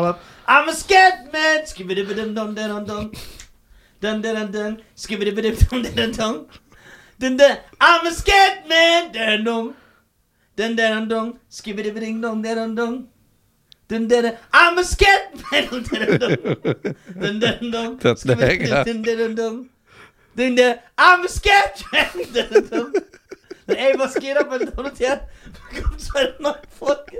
was. I'm a scat man. Skibidi dum dum dum dum. Dun dun dun dun. Skibidi dum dum dum dum. Dun dun. I'm a scat man. Dun dum. Dun dun dun. Skibidi ding dum dum dum. Dun dun. I'm a scat man. Dun dun dun. Dun dun dun. That's. Dun dun dun. Dun dun. I'm a scat man. Dun dun. Ey, was geht ab, meine Damen und Herren? Willkommen zu einer neuen Folge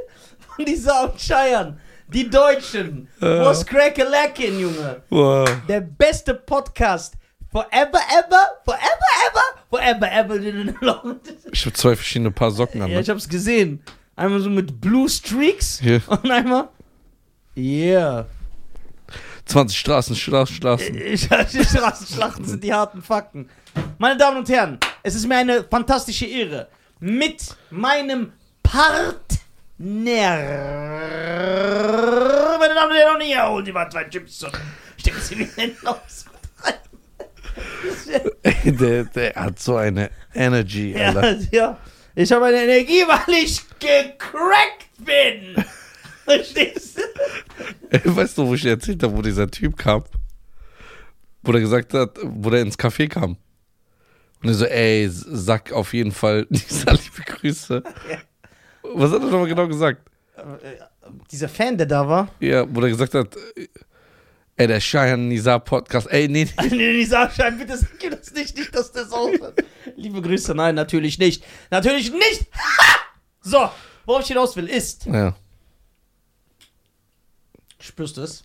von die Soundscheiern. Die Deutschen. Was crack a Junge. Wow. Der beste Podcast. Forever, ever, forever, ever, forever, ever. Ich habe zwei verschiedene Paar Socken an. Ja, Ne? ich hab's gesehen. Einmal so mit Blue Streaks Hier. und einmal. Yeah. 20 Straßen, Straßen, Straßen. Straßenschlachten sind die harten Fakten. Meine Damen und Herren, es ist mir eine fantastische Ehre, mit meinem Partner, meine Damen und Herren, und hier holen Sie mal zwei Chips und stecken Sie mir in den Haus. der, der hat so eine Energy, Ja, Alter. ja. Ich habe eine Energie, weil ich gecrackt bin. Verstehst du? Weißt du, wo ich erzählt habe, wo dieser Typ kam? Wo der gesagt hat, wo der ins Café kam. Und er so, ey, sag auf jeden Fall Nisa liebe Grüße. Was hat er nochmal genau gesagt? Dieser Fan, der da war, Ja, wo der gesagt hat, ey, der Cheyenne Nisa Podcast, ey, nee, nee. Nee, die Sachschein, bitte ihr das nicht, nicht, dass der so Liebe Grüße, nein, natürlich nicht. Natürlich nicht! So, worauf ich hinaus will, ist. Ja. Spürst du es?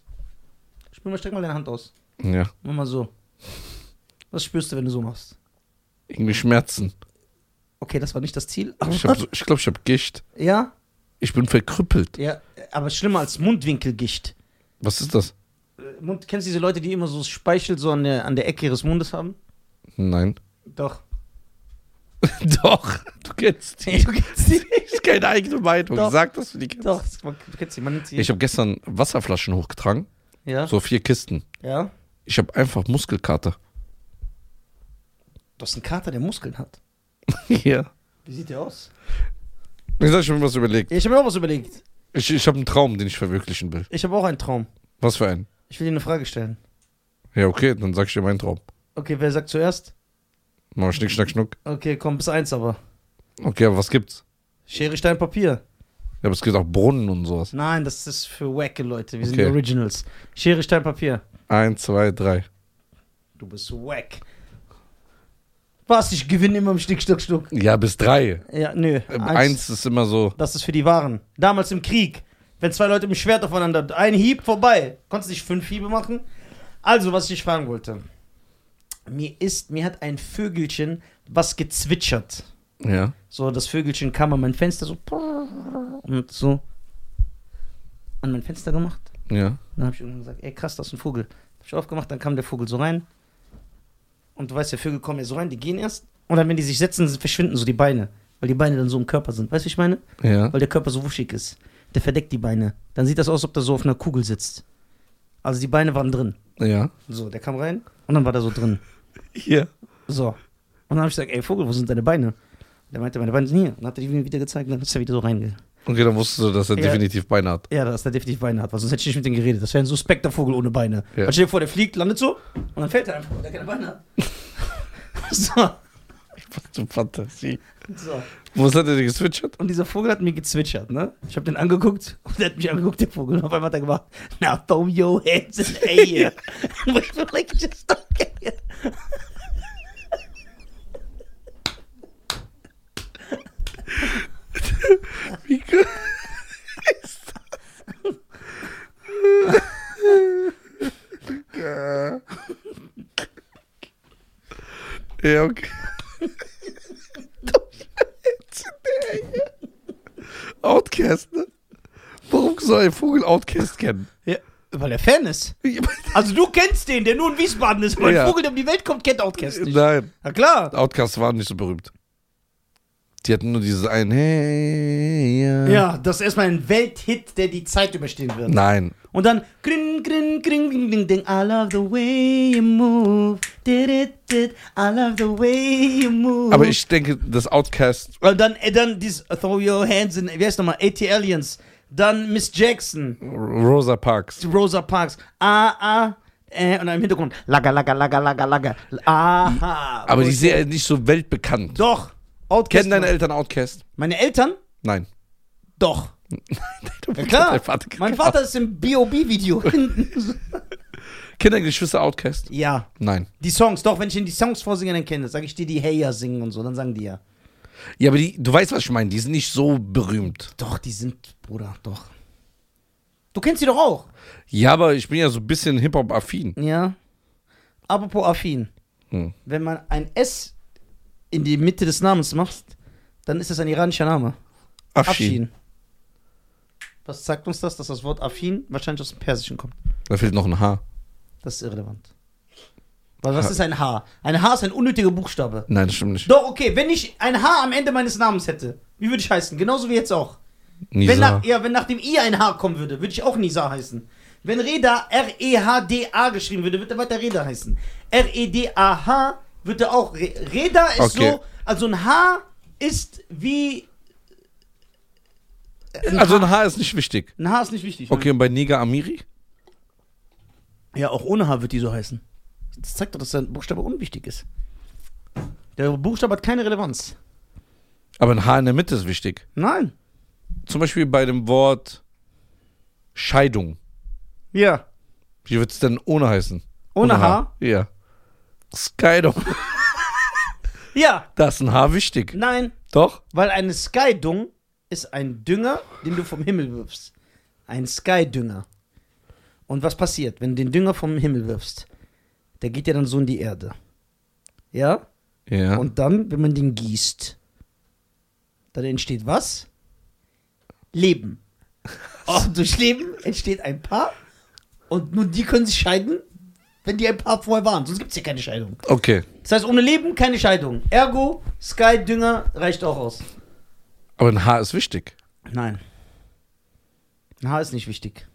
Spür mal, streck mal deine Hand aus. Ja. Mach mal so. Was spürst du, wenn du so machst? Irgendwie Schmerzen. Okay, das war nicht das Ziel. Ich glaube, ich, glaub, ich habe Gicht. ja? Ich bin verkrüppelt. Ja, aber schlimmer als Mundwinkelgicht. Was ist das? Äh, Mund, kennst du diese Leute, die immer so Speichel so an der, an der Ecke ihres Mundes haben? Nein. Doch. Doch, du kennst die. Du kennst die Das ist keine eigene Meinung. Doch. Sag, dass du die kennst. Doch, du kennst die, man nennt sie. Ich habe gestern Wasserflaschen hochgetragen. ja? So vier Kisten. Ja? Ich habe einfach Muskelkater. Du hast einen Kater, der Muskeln hat. Ja. Wie sieht der aus? Ich sag, ich habe mir was überlegt. Ich habe mir auch was überlegt. Ich, ich habe einen Traum, den ich verwirklichen will. Ich habe auch einen Traum. Was für einen? Ich will dir eine Frage stellen. Ja, okay, dann sag ich dir meinen Traum. Okay, wer sagt zuerst? Mach Schnick, Schnack, Schnuck. Okay, komm, bis eins aber. Okay, aber was gibt's? Schere, Stein, Papier. Ja, aber es gibt auch Brunnen und sowas. Nein, das ist für wacke Leute. Wir sind Okay. Originals. Schere, Stein, Papier. Eins, zwei, drei. Du bist wack. Was? Ich gewinne immer im Schnick, Schnuck, Schnuck. Ja, bis drei. Ja, nö. Äh, Eins ist immer so. Das ist für die Wahren. Damals im Krieg. Wenn zwei Leute mit dem Schwert aufeinander. Ein Hieb vorbei. Konntest du nicht fünf Hiebe machen? Also, was ich fragen wollte. Mir ist, mir hat ein Vögelchen was gezwitschert. Ja. So, das Vögelchen kam an mein Fenster so und so an mein Fenster gemacht. Ja. Dann habe ich irgendwann gesagt, ey krass, das ist ein Vogel. Hab ich aufgemacht, dann kam der Vogel so rein. Und du weißt, der Vögel kommen ja so rein, die gehen erst. Und dann, wenn die sich setzen, verschwinden so die Beine. Weil die Beine dann so im Körper sind. Weißt du, ich meine? Ja. Weil der Körper so wuschig ist. Der verdeckt die Beine. Dann sieht das aus, als ob der so auf einer Kugel sitzt. Also die Beine waren drin. Ja. So, der kam rein und dann war der so drin. Hier. So. Und dann habe ich gesagt, ey Vogel, wo sind deine Beine? Der meinte, meine Beine sind hier. Und dann hat er die wieder gezeigt und dann ist er wieder so reinge. Okay, dann wusstest du, dass er Ja. definitiv Beine hat. Ja, dass der definitiv Beine hat, weil sonst hätte ich nicht mit dem geredet. Das wäre ein suspekter Vogel ohne Beine. Ja. Weil stell dir vor, der fliegt, landet so und dann fällt er einfach, weil der keine Beine hat. so, Was für Fantasie. so. Wo hat er denn geswitcht? Und dieser Vogel hat mir gezwitschert, ne? Ich habe den angeguckt und der hat mich angeguckt, der Vogel. Und auf einmal hat er gemacht, now throw your hands in the air. We were like, just okay. Wie geil. Ja, okay. Outcast, ne? Warum soll ein Vogel Outcast kennen? Ja, weil er Fan ist. Also du kennst den, der nur in Wiesbaden ist. Ein Ja. Vogel, der um die Welt kommt, kennt Outcast nicht. Nein, Na klar. Outcasts waren nicht so berühmt. Die hatten nur dieses ein Hey, ja. Ja, das ist erstmal ein Welthit, der die Zeit überstehen wird. Nein. Und dann grin, grin, grin, grin, grin, ding, I love the way you move. Did it, did, I love the way you move. Aber ich denke, das Outcast. Und dann, äh, dann dieses Throw Your Hands in, wie heißt nochmal, AT Aliens. Dann Miss Jackson, Rosa Parks. Rosa Parks. Ah, ah. Äh, und dann im Hintergrund, laga, laga, laga, laga, laga. Aha. Aber die ist sind ja nicht so weltbekannt. Doch. Outcast. Kennen deine Eltern Outcast? Meine Eltern? Nein. Doch. Du Ja, klar. Vater Mein Vater ist im B.O.B.-Video. Kennen deine Geschwister Outcast? ja. Nein. Die Songs, doch, wenn ich ihnen die Songs vorsinge, dann kenne ich. Sag ich dir, die Hey ja singen und so, dann sagen die ja. Ja, aber die, du weißt, was ich meine. Die sind nicht so berühmt. Doch, die sind, Bruder, doch. Du kennst sie doch auch. Ja, aber ich bin ja so ein bisschen Hip-Hop-affin. Ja. Apropos affin. Hm. Wenn man ein S in die Mitte des Namens macht, dann ist das ein iranischer Name. Afshin. Was sagt uns das, dass das Wort affin wahrscheinlich aus dem Persischen kommt? Da fehlt noch ein H. Das ist irrelevant. Weil was ist ein H? Ein H ist ein unnötiger Buchstabe. Nein, das stimmt nicht. Doch, okay, wenn ich ein H am Ende meines Namens hätte, wie würde ich heißen? Genauso wie jetzt auch. Wenn Nisa. nach, ja, wenn nach dem I ein H kommen würde, würde ich auch Nisa heißen. Wenn Reda R-E-H-D-A geschrieben würde, würde er weiter Reda heißen. R-E-D-A-H wird er auch. Re Reda ist Okay. so, also ein H ist wie. Ein Also ein H ist nicht wichtig. ein H ist nicht wichtig. Okay, und bei Niger Amiri? Ne? Ja, auch ohne H wird die so heißen. Das zeigt doch, dass der Buchstabe unwichtig ist. Der Buchstabe hat keine Relevanz. Aber ein H in der Mitte ist wichtig. Nein. Zum Beispiel bei dem Wort Scheidung. Ja. Wie wird es denn ohne heißen? Ohne H? Ja. Scheidung. Ja. Da ist ein H wichtig. Nein. Doch? Weil eine Skydung ist ein Dünger, den du vom Himmel wirfst. Ein Skydünger. Und was passiert, wenn du den Dünger vom Himmel wirfst? Der geht ja dann so in die Erde. Ja? Ja. Und dann, wenn man den gießt, dann entsteht was? Leben. Und durch Leben entsteht ein Paar. Und nur die können sich scheiden, wenn die ein Paar vorher waren. Sonst gibt es ja keine Scheidung. okay. Das heißt, ohne Leben keine Scheidung. Ergo, Sky-Dünger reicht auch aus. Aber ein H ist wichtig. Nein. Ein H ist nicht wichtig.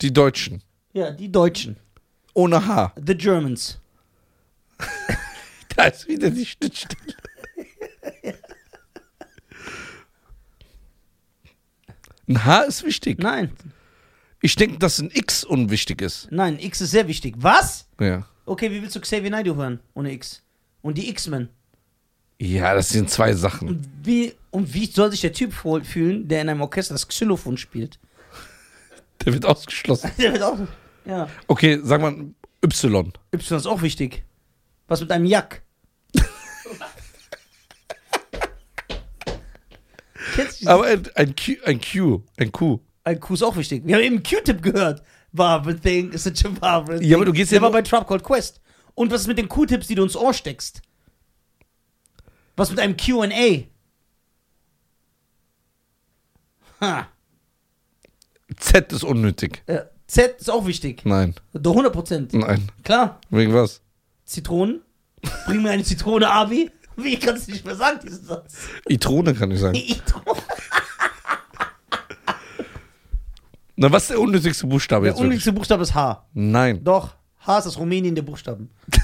Die Deutschen. Ja, die Deutschen. Ohne H. The Germans. Da ist wieder die Schnittstelle. Ein H ist wichtig. Nein, Ich denke, dass ein X unwichtig ist. nein, X ist sehr wichtig. Was? Ja. Okay, wie willst du Xavier Naidoo hören ohne X? Und die X-Men. Ja, das sind zwei Sachen. Und wie, und wie soll sich der Typ fühlen, der in einem Orchester das Xylophon spielt? Der wird ausgeschlossen. Der wird auch. Ja. Okay, sag mal Y. Y ist auch wichtig. Was mit einem Jack? Aber ein, ein, Q, ein Q, ein Q. Ein Q ist auch wichtig. Wir haben eben Q-Tip gehört. Barbara Thing is such a Barbara Ja, aber du gehst ja Der war bei Trap Called Quest. Und was ist mit den Q-Tips, die du ins Ohr steckst? Was mit einem Q&A? Ha. Z ist unnötig. Äh, Z ist auch wichtig. Nein, Doch 100 Prozent. nein. Klar. Wegen was? Zitronen. Bring mir eine Zitrone, Abi. Wie kannst du nicht mehr sagen, diesen Satz? Itrone kann ich sagen. Zitrone. Na, was ist der unnötigste Buchstabe Der jetzt wirklich? unnötigste Buchstabe ist H. Nein. Doch. H ist das Rumänien der Buchstaben.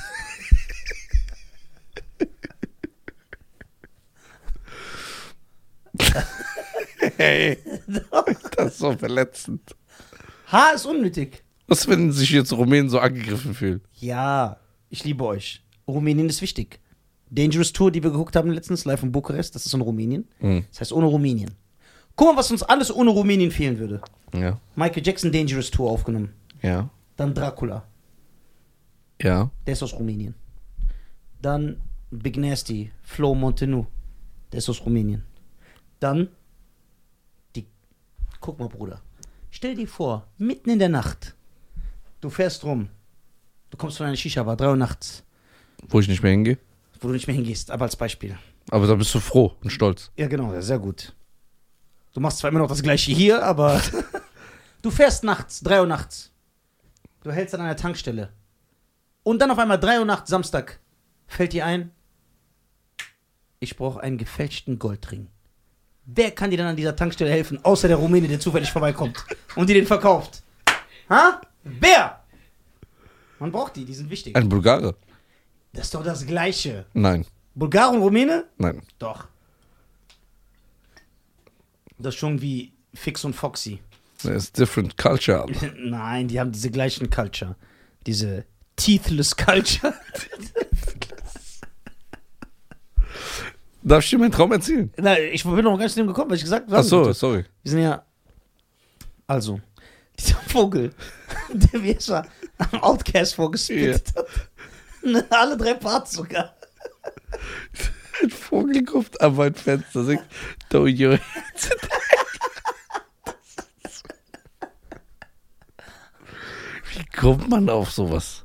Hey, das ist so verletzend. H ist unnötig. Was, wenn sich jetzt Rumänen so angegriffen fühlen? Ja, ich liebe euch. Rumänien ist wichtig. Dangerous Tour, die wir geguckt haben letztens, live in Bukarest, das ist in Rumänien. Hm. Das heißt ohne Rumänien. Guck mal, was uns alles ohne Rumänien fehlen würde. Ja. Michael Jackson Dangerous Tour aufgenommen. Ja. Dann Dracula, Ja. der ist aus Rumänien. Dann Big Nasty, Flo Montenu, der ist aus Rumänien. Dann die. Guck mal, Bruder. Stell dir vor, mitten in der Nacht, du fährst rum, du kommst von einer Shisha-Bar, 3 Uhr nachts, Wo ich nicht mehr hingehe. wo du nicht mehr hingehst, aber als Beispiel. Aber da bist du froh und stolz. Ja, genau, sehr gut. Du machst zwar immer noch das gleiche hier, aber du fährst nachts, 3 Uhr nachts. Du hältst an einer Tankstelle. Und dann auf einmal 3 Uhr nachts, Samstag, fällt dir ein, ich brauche einen gefälschten Goldring. Wer kann dir dann an dieser Tankstelle helfen, außer der Rumäne, der zufällig vorbeikommt und dir den verkauft? Ha? Wer? Man braucht die, die sind wichtig. Ein Bulgare? Das ist doch das Gleiche. Nein, Bulgar und Rumäne? nein. Doch. Das ist schon wie Fix und Foxy. Es ist different culture. Nein, die haben diese gleichen Culture. Diese Teethless Culture. Darf ich dir meinen Traum erzählen? Na, ich bin noch gar nicht dem gekommen, weil ich gesagt habe. Ach so, sorry. Wir sind ja. Also, dieser Vogel, der mir mal am Outcast vorgespitzt hat. Ne, Alle drei Parts sogar. Ein Vogel kommt an mein Fenster, sagt, do your hands in Wie kommt man auf sowas?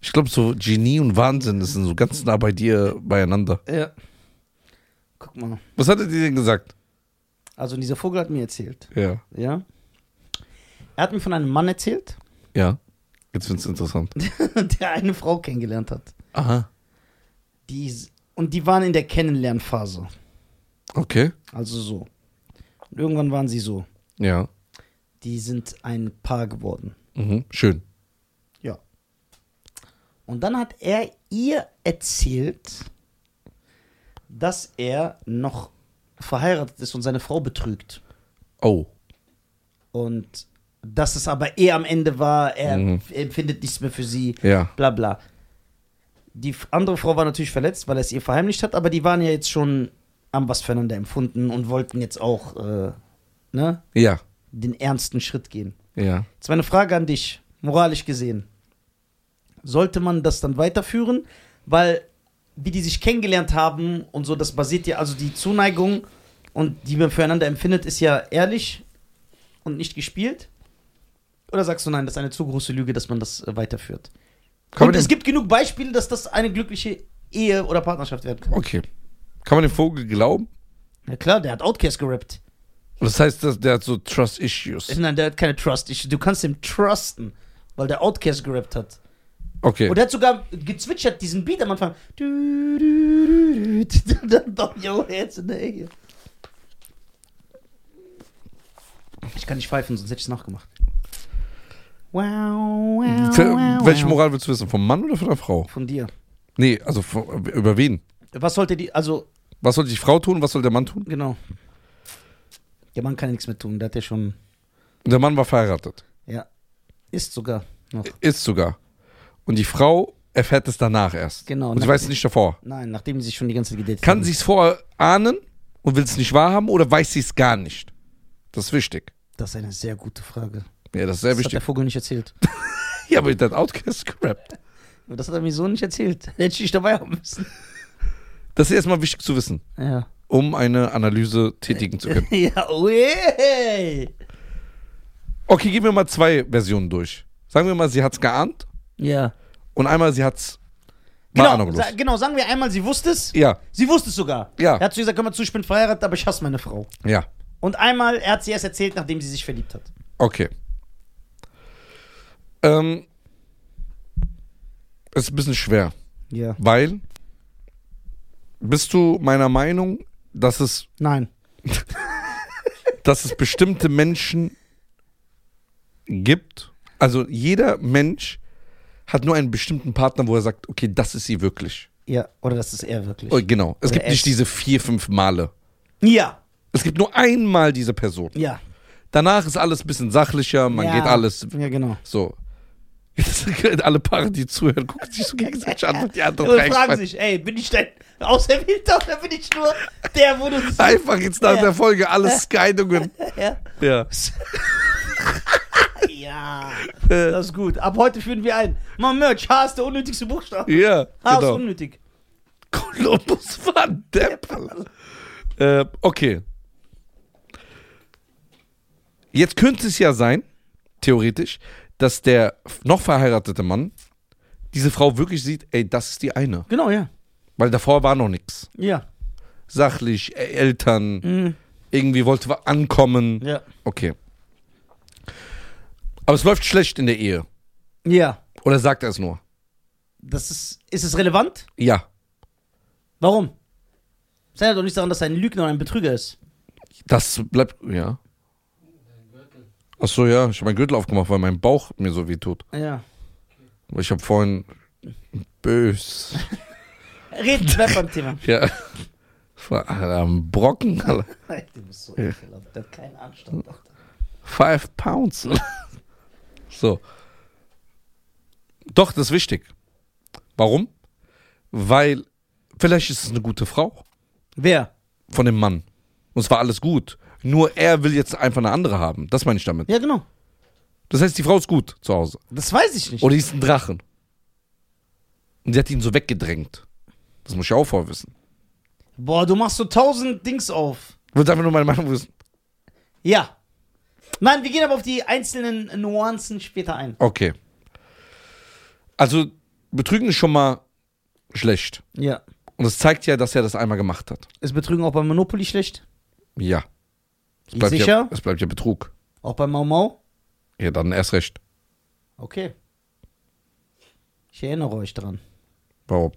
Ich glaube, so Genie und Wahnsinn sind so ganz nah bei dir beieinander. Ja. Guck mal. Was hat er dir denn gesagt? Also, dieser Vogel hat mir erzählt. Ja. Ja. Er hat mir von einem Mann erzählt, Ja. Jetzt wird's interessant. der eine Frau kennengelernt hat. Aha. Die, und die waren in der Kennenlernphase. Okay. Also so. Und irgendwann waren sie so. Ja. Die sind ein Paar geworden. Mhm. Schön. Ja. Und dann hat er ihr erzählt, dass er noch verheiratet ist und seine Frau betrügt. Oh. Und dass es aber er am Ende war, er Mhm. empfindet nichts mehr für sie, Ja. bla bla. Die andere Frau war natürlich verletzt, weil er es ihr verheimlicht hat, aber die waren ja jetzt schon am was füreinander empfunden und wollten jetzt auch äh, ne, Ja. den ernsten Schritt gehen. Ja. Jetzt meine Frage an dich, moralisch gesehen. Sollte man das dann weiterführen? Weil, wie die sich kennengelernt haben und so, das basiert ja, also die Zuneigung und die man füreinander empfindet, ist ja ehrlich und nicht gespielt. Oder sagst du nein, das ist eine zu große Lüge, dass man das äh, weiterführt? Kann und es gibt genug Beispiele, dass das eine glückliche Ehe oder Partnerschaft werden kann. Okay. Kann man dem Vogel glauben? Ja klar, der hat Outcast gerappt. Das heißt, dass der hat so Trust Issues. Nein, der hat keine Trust. Ich, du kannst ihm trusten, weil der Outcast gerappt hat. Okay. Und er hat sogar gezwitschert, diesen Beat am Anfang. Ich kann nicht pfeifen, sonst hätte ich es nachgemacht. Wow, wow, wow, welche. Moral willst du wissen? Vom Mann oder von der Frau? Von dir. Nee, also von, über wen? Was sollte die, also, Was soll die Frau tun? Was soll der Mann tun? genau. Der Mann kann ja nichts mehr tun, der hat ja schon, Der Mann war verheiratet. ja, ist sogar noch. Ist sogar. Und die Frau erfährt es danach erst. Genau. Und sie weiß es nicht davor. Nein, nachdem die sich schon die ganze Zeit gedatet Kann haben. sie es vorher ahnen und will es nicht wahrhaben oder weiß sie es gar nicht? Das ist wichtig. Das ist eine sehr gute Frage. Ja, das ist sehr Das hat wichtig. der Vogel nicht erzählt. Ja, aber der hat Outcast gerappt. Aber Das hat er mir so nicht erzählt. Hätte ich nicht dabei haben müssen. Das ist erstmal wichtig zu wissen, Ja. Um eine Analyse tätigen zu können. Ja, yeah. Okay, gehen wir mal zwei Versionen durch. Sagen wir mal, sie hat es geahnt Ja. und einmal sie hat es Genau, ahnungslos. sa genau, sagen wir einmal, sie wusste es. Ja, Sie wusste es sogar. Ja. Er hat zu ihr gesagt, komm mal zu, ich bin verheiratet, aber ich hasse meine Frau. ja. Und einmal, er hat sie erst erzählt, nachdem sie sich verliebt hat. Okay. Ähm, es ist ein bisschen schwer, Ja. weil bist du meiner Meinung, dass es, Nein. dass es bestimmte Menschen gibt? Also jeder Mensch hat nur einen bestimmten Partner, wo er sagt, okay, das ist sie wirklich. Ja, oder das ist er wirklich. Oh, genau. Es Oder gibt nicht es. diese vier, fünf Male. Ja. Es gibt nur einmal diese Person. Ja. Danach ist alles ein bisschen sachlicher, man ja. geht alles Ja, genau. so. Alle Paare, die zuhören, gucken sich so gegenseitig an und die anderen Und fragen sich, ey, bin ich dein Auserwählter oder bin ich nur der, wo du... Einfach jetzt nach Ja. der Folge alles Skydungen. Ja. Ja. ja. Das ist gut. Ab heute führen wir ein. Mal Merch, H ist der unnötigste Buchstabe. Ja, H ist genau. unnötig. Kolumbus war ein Depp. Äh, okay. Jetzt könnte es ja sein, theoretisch, dass der noch verheiratete Mann diese Frau wirklich sieht, ey, das ist die eine. Genau, ja. Weil davor war noch nichts. Ja. Sachlich, äh, Eltern, Mhm. irgendwie wollte was ankommen. Ja. Okay. Aber es läuft schlecht in der Ehe. Ja. Oder sagt er es nur? Das ist, ist es relevant? Ja. Warum? Das ändert doch nicht daran, dass er ein Lügner und ein Betrüger ist. Das bleibt, ja. Ach so, ja, ich habe meinen Gürtel aufgemacht, weil mein Bauch mir so weh tut. Ja. Aber Ich habe vorhin bös. Reden, bleib beim Thema. Ja. Ein Brocken, Alter. Du bist so ekelhaft. Der hat keinen Anstand. Alter. Five pounds. so. Doch, das ist wichtig. Warum? Weil vielleicht ist es eine gute Frau Wer? von dem Mann. Und es war alles gut. Nur er will jetzt einfach eine andere haben. Das meine ich damit. Ja, genau. Das heißt, die Frau ist gut zu Hause. Das weiß ich nicht. Oder die ist ein Drachen. Und sie hat ihn so weggedrängt. Das muss ich auch vorher wissen. Boah, du machst so tausend Dings auf. Ich wollte einfach nur meine Meinung wissen. Ja. Nein, wir gehen aber auf die einzelnen Nuancen später ein. Okay. Also, Betrügen ist schon mal schlecht. Ja. Und es zeigt ja, dass er das einmal gemacht hat. Ist Betrügen auch bei Monopoly schlecht? Ja. Es bleibt Sicher? Ja, es bleibt ja Betrug. Auch bei Mau Mau? Ja, dann erst recht. Okay. Ich erinnere euch dran. Warum?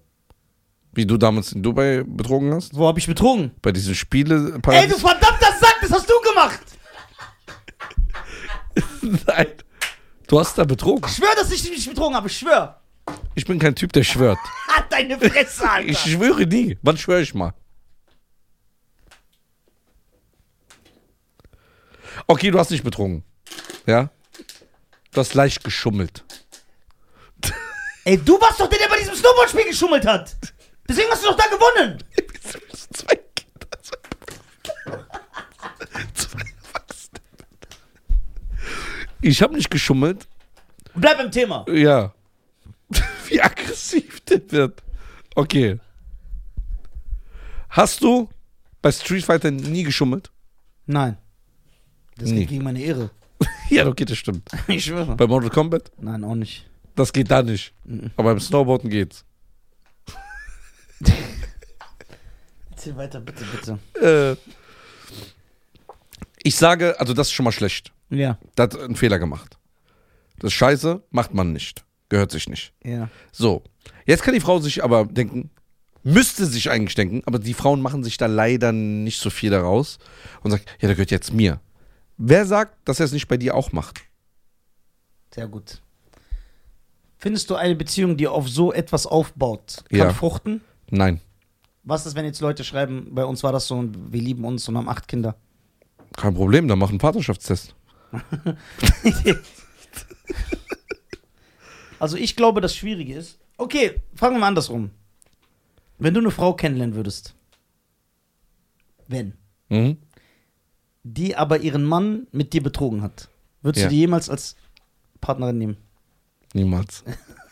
Wie du damals in Dubai betrogen hast? Wo habe ich betrogen? Bei diesen Spiele. Ey, du verdammter Sack, das hast du gemacht! Nein. Du hast da betrogen. Ich schwör, dass ich dich nicht betrogen habe, ich schwör. Ich bin kein Typ, der schwört. Hat deine Fresse, Alter. Ich schwöre nie. Wann schwöre ich mal? Okay, du hast nicht betrogen. Ja? Du hast leicht geschummelt. Ey, du warst doch der, der bei diesem Snowboard-Spiel geschummelt hat. Deswegen hast du doch da gewonnen. Zwei Kinder. Zwei Erwachsene. Ich habe nicht geschummelt. Bleib im Thema. Ja. Wie aggressiv der wird. Okay. Hast du bei Street Fighter nie geschummelt? Nein. Das Nee. geht gegen meine Ehre. ja, okay, das stimmt. Ich schwöre. Bei Mortal Kombat? Nein, auch nicht. Das geht da nicht. Mhm. Aber beim Snowboarden geht's. Erzähl weiter, bitte, bitte. Äh, ich sage, also das ist schon mal schlecht. Ja, Da hat einen Fehler gemacht. Das scheiße, macht man nicht. Gehört sich nicht. ja. So, jetzt kann die Frau sich aber denken, müsste sich eigentlich denken, aber die Frauen machen sich da leider nicht so viel daraus und sagt, ja, der gehört jetzt mir. Wer sagt, dass er es nicht bei dir auch macht? Sehr gut. Findest du eine Beziehung, die auf so etwas aufbaut, kann Ja. fruchten? Nein, Was ist, wenn jetzt Leute schreiben, bei uns war das so und wir lieben uns und haben acht Kinder? kein Problem, dann mach einen Partnerschaftstest. Also ich glaube, das Schwierige ist. Okay, fangen wir andersrum. Wenn du eine Frau kennenlernen würdest, wenn, Mhm. Die aber ihren Mann mit dir betrogen hat, würdest Ja. du die jemals als Partnerin nehmen? Niemals.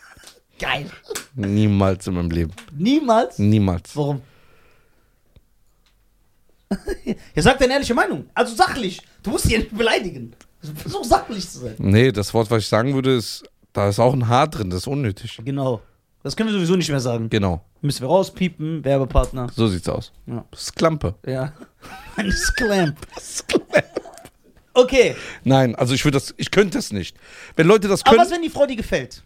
Geil. Niemals in meinem Leben. Niemals? Niemals. Warum? ja, sag deine ehrliche Meinung. Also sachlich. Du musst sie ja nicht beleidigen. Versuch sachlich zu sein. Nee, das Wort, was ich sagen würde, ist, da ist auch ein Haar drin, das ist unnötig. Genau. Das können wir sowieso nicht mehr sagen. Genau, Müssen wir rauspiepen, Werbepartner. so sieht's aus. Ja. Das ist Klampe. Ja. Ein Sclamp. Okay. Nein, also ich würde das, ich könnte das nicht. Wenn Leute das Aber können, was, wenn die Frau dir gefällt?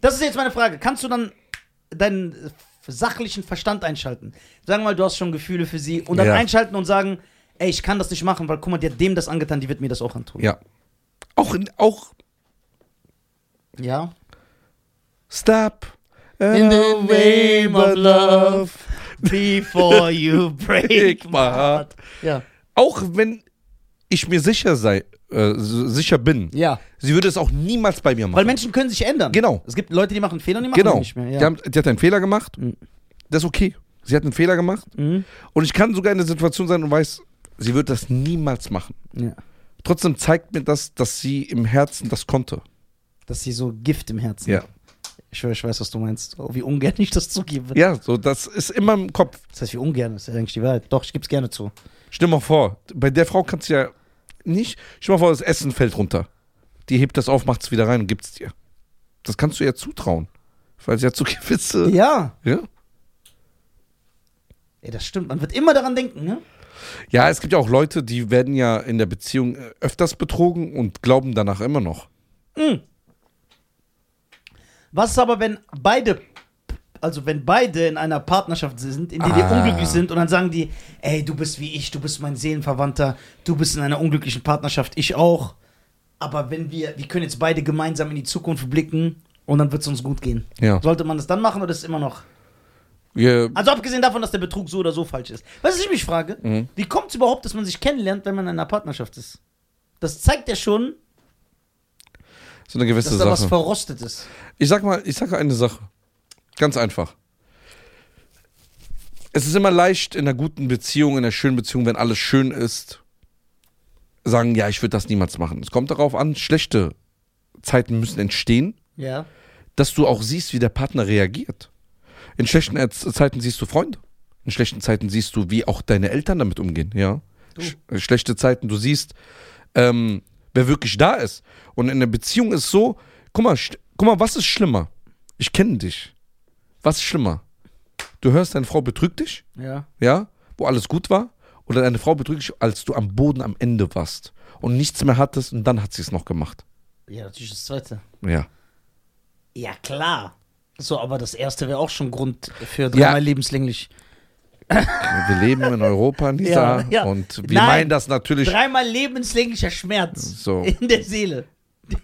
Das ist jetzt meine Frage. Kannst du dann deinen sachlichen Verstand einschalten? Sagen wir mal, du hast schon Gefühle für sie und dann Ja. einschalten und sagen, ey, ich kann das nicht machen, weil guck mal, die hat dem das angetan, die wird mir das auch antun. ja. Auch, in, auch Ja. Stop. In the name of love, before you break my heart. Ja. Auch wenn ich mir sicher sei, äh, sicher bin, Ja. sie würde es auch niemals bei mir machen. Weil Menschen können sich ändern. Genau. Es gibt Leute, die machen Fehler und die machen genau. nicht mehr. Ja. die, haben, die hat einen Fehler gemacht. Mhm. Das ist okay. Sie hat einen Fehler gemacht. Mhm. Und ich kann sogar in der Situation sein und weiß, sie wird das niemals machen. ja. Trotzdem zeigt mir das, dass sie im Herzen das konnte. Dass sie so Gift im Herzen Ja. hat. Ich ich weiß, was du meinst. Oh, wie ungern ich das zugebe. Ja, so, das ist immer im Kopf. Das heißt, wie ungern, das ist ja eigentlich die Wahrheit. Doch, ich gebe es gerne zu. Stell dir mal vor, bei der Frau kannst du ja nicht, stell dir mal vor, das Essen fällt runter. Die hebt das auf, macht es wieder rein und gibt es dir. Das kannst du ihr zutrauen. Weil sie hat so gewisse. Ja. Ja? Ja, das stimmt. Man wird immer daran denken, ne? ja, es gibt ja auch Leute, die werden ja in der Beziehung äh, öfters betrogen und glauben danach immer noch. Was ist aber, wenn beide also wenn beide in einer Partnerschaft sind, in der die Ah. unglücklich sind und dann sagen die, ey, du bist wie ich, du bist mein Seelenverwandter, du bist in einer unglücklichen Partnerschaft, ich auch. Aber wenn wir, wir können jetzt beide gemeinsam in die Zukunft blicken und dann wird es uns gut gehen. Ja. Sollte man das dann machen oder ist es immer noch? Wir, Also abgesehen davon, dass der Betrug so oder so falsch ist. Was ich mich frage, Mhm. wie kommt es überhaupt, dass man sich kennenlernt, wenn man in einer Partnerschaft ist? Das zeigt ja schon, so eine gewisse dass da was Sache. verrostet ist. Ich sag mal, ich sage eine Sache. Ganz einfach. Es ist immer leicht in einer guten Beziehung, in einer schönen Beziehung, wenn alles schön ist, sagen, ja, ich würde das niemals machen. Es kommt darauf an, schlechte Zeiten müssen entstehen, Ja. dass du auch siehst, wie der Partner reagiert. In schlechten Erz- Zeiten siehst du Freunde. In schlechten Zeiten siehst du, wie auch deine Eltern damit umgehen, ja. Sch schlechte Zeiten, du siehst, ähm, wer wirklich da ist. Und in der Beziehung ist so, guck mal, guck mal, was ist schlimmer? Ich kenne dich. Was ist schlimmer? Du hörst, deine Frau betrügt dich, Ja. ja, wo alles gut war, oder deine Frau betrügt dich, als du am Boden am Ende warst und nichts mehr hattest und dann hat sie es noch gemacht. Ja, natürlich das zweite. Ja. Ja, klar. So, aber das erste wäre auch schon Grund für dreimal lebenslänglich. Wir leben in Europa, Nisa, Ja, ja. und wir Nein. meinen das natürlich. Dreimal lebenslänglicher Schmerz So. in der Seele.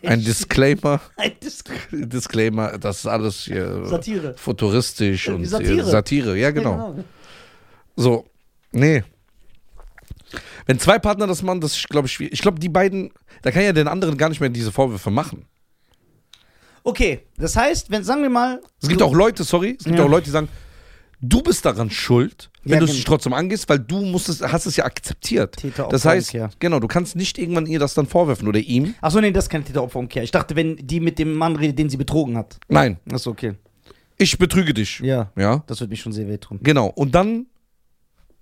Ein Disclaimer, Ein Dis Disclaimer, das ist alles hier Satire. futuristisch Ja, und Satire. Satire. Satire, ja genau. So, nee. Wenn zwei Partner das machen, das ist, glaube ich, schwierig. Ich glaube, die beiden, da kann ja den anderen gar nicht mehr diese Vorwürfe machen. Okay, das heißt, wenn, sagen wir mal. Es gibt auch Leute, sorry, es gibt Ja. auch Leute, die sagen, du bist daran schuld, wenn Ja, du es trotzdem angehst, weil du musstest, hast es ja akzeptiert. Täter, das heißt, Umkehr. genau, du kannst nicht irgendwann ihr das dann vorwerfen oder ihm. Achso, nee, das ist keine Täteropferumkehr. Ich dachte, wenn die mit dem Mann redet, den sie betrogen hat. Nein, Achso, okay. ich betrüge dich. Ja, Ja, das wird mich schon sehr wehtun. genau. Und dann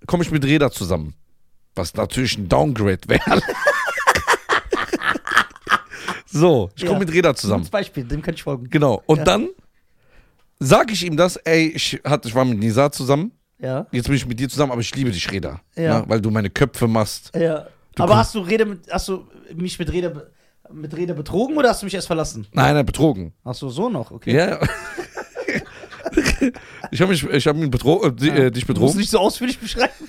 komme ich mit Reda zusammen. Was natürlich ein Downgrade wäre. so, ich komme Ja. mit Reda zusammen. Gutes Beispiel, dem kann ich folgen. Genau. Und Ja. dann sage ich ihm das, ey, ich, hatte, ich war mit Nisa zusammen, Ja. jetzt bin ich mit dir zusammen, aber ich liebe dich, Reda. Ja. weil du meine Köpfe machst. Ja. Du Aber hast du, Rede mit, hast du mich mit Rede, be- mit Rede betrogen oder hast du mich erst verlassen? Nein, nein, betrogen. Achso, so noch, okay. Ja. ich habe ich hab ihn betro äh, di- äh, dich Du musst betrogen. nicht so ausführlich beschreiben.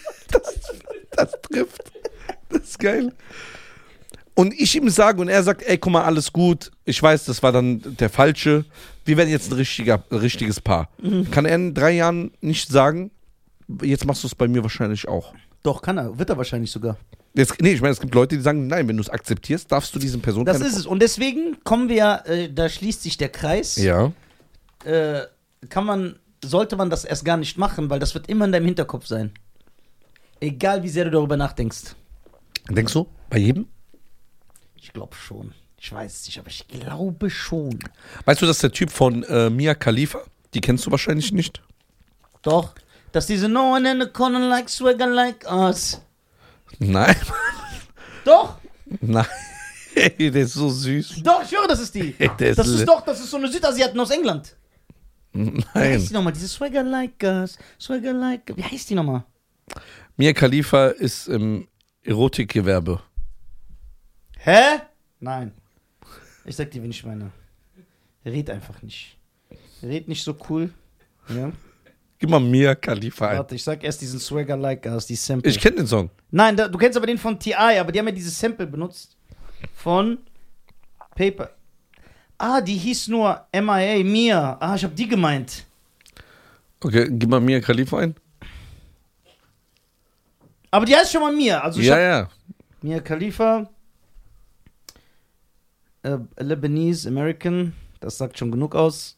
Das trifft. Das ist geil. Und ich ihm sage und er sagt, ey, guck mal, alles gut. Ich weiß, das war dann der falsche. Wir werden jetzt ein richtiger, richtiges Paar. Mhm. Kann er in drei Jahren nicht sagen, jetzt machst du es bei mir wahrscheinlich auch. Doch, kann er. Wird er wahrscheinlich sogar. Jetzt, nee, ich meine, es gibt Leute, die sagen, nein, wenn du es akzeptierst, darfst du diesen Person Das ist es. Und deswegen kommen wir ja, äh, da schließt sich der Kreis. Ja. Äh, kann man, sollte man das erst gar nicht machen, weil das wird immer in deinem Hinterkopf sein. Egal wie sehr du darüber nachdenkst. Denkst du? Bei jedem? Ich glaube schon. Ich weiß es nicht, aber ich glaube schon. Weißt du, dass der Typ von äh, Mia Khalifa, die kennst du wahrscheinlich nicht. Doch. Dass diese No one in the corner like swagger like us. Nein. Doch, Nein. Ey, der ist so süß. doch, ich höre, das ist die. Der ist Das ist doch, das ist so eine Südasiatin aus England. Wie Nein. heißt die nochmal? Diese Swagger like us, Swagger like. Wie heißt die nochmal? Mia Khalifa ist im Erotikgewerbe. Hä? Nein. Ich sag dir, wen ich meine. Red einfach nicht. Red nicht so cool. Ja. Gib mal Mia Khalifa ein. Warte, ich sag erst diesen Swagger like us, die Sample. Ich kenne den Song. Nein, da, du kennst aber den von TI, aber die haben ja dieses Sample benutzt. Von Paper. Ah, die hieß nur MIA, Mia. Ah, ich hab die gemeint. Okay, gib mal Mia Khalifa ein. Aber die heißt schon mal Mia. Also ja, hab ja. Mia Khalifa. Äh, Lebanese American. Das sagt schon genug aus.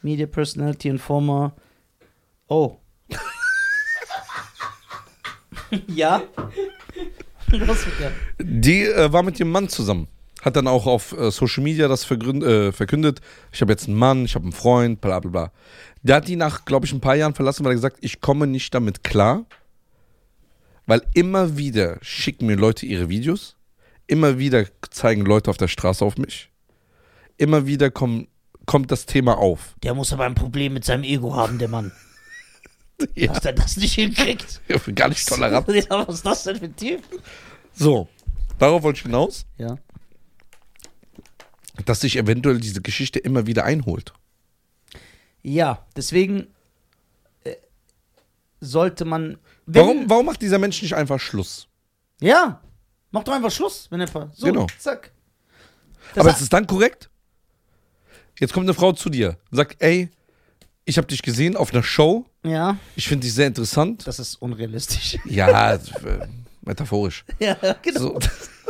Media Personality Informer. Oh. ja. Die äh, war mit ihrem Mann zusammen. Hat dann auch auf äh, Social Media das äh, verkündet. Ich habe jetzt einen Mann, ich habe einen Freund, bla bla bla. Der hat die nach, glaube ich, ein paar Jahren verlassen, weil er gesagt ich komme nicht damit klar. Weil immer wieder schicken mir Leute ihre Videos. Immer wieder zeigen Leute auf der Straße auf mich. Immer wieder komm, kommt das Thema auf. Der muss aber ein Problem mit seinem Ego haben, der Mann. Ja, Dass er das nicht hinkriegt. gar nicht tolerant. Ja, was ist das denn für ein Typ? So, darauf wollte ich hinaus, Ja. dass sich eventuell diese Geschichte immer wieder einholt. Ja, deswegen sollte man. Warum, warum macht dieser Mensch nicht einfach Schluss? Ja. Mach doch einfach Schluss, wenn er. So, Genau. zack. Das Aber ist es dann korrekt? Jetzt kommt eine Frau zu dir und sagt, ey, ich habe dich gesehen auf einer Show, ja, ich finde dich sehr interessant. das ist unrealistisch. Ja, äh, metaphorisch. ja, genau. So.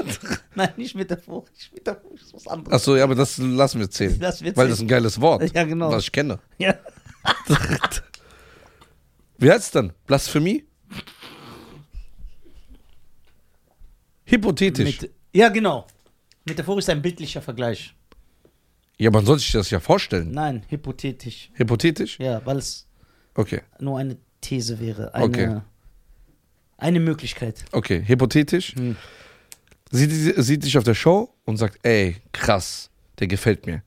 Nein, nicht metaphorisch. Metaphorisch ist was anderes. Achso, ja, aber das lassen wir zählen. Das wird Weil das ist ein geiles Wort, Ja, genau. was ich kenne. Ja. Wie heißt es dann? Blasphemie? Hypothetisch. Mit, ja, genau. Metaphorisch ist ein bildlicher Vergleich. ja, man soll sich das ja vorstellen. Nein, hypothetisch. Hypothetisch? Ja, weil es Okay, nur eine These wäre. Eine, Okay. eine Möglichkeit. okay, hypothetisch. Hm. Sieht, sieht dich auf der Show und sagt, ey, krass, der gefällt mir.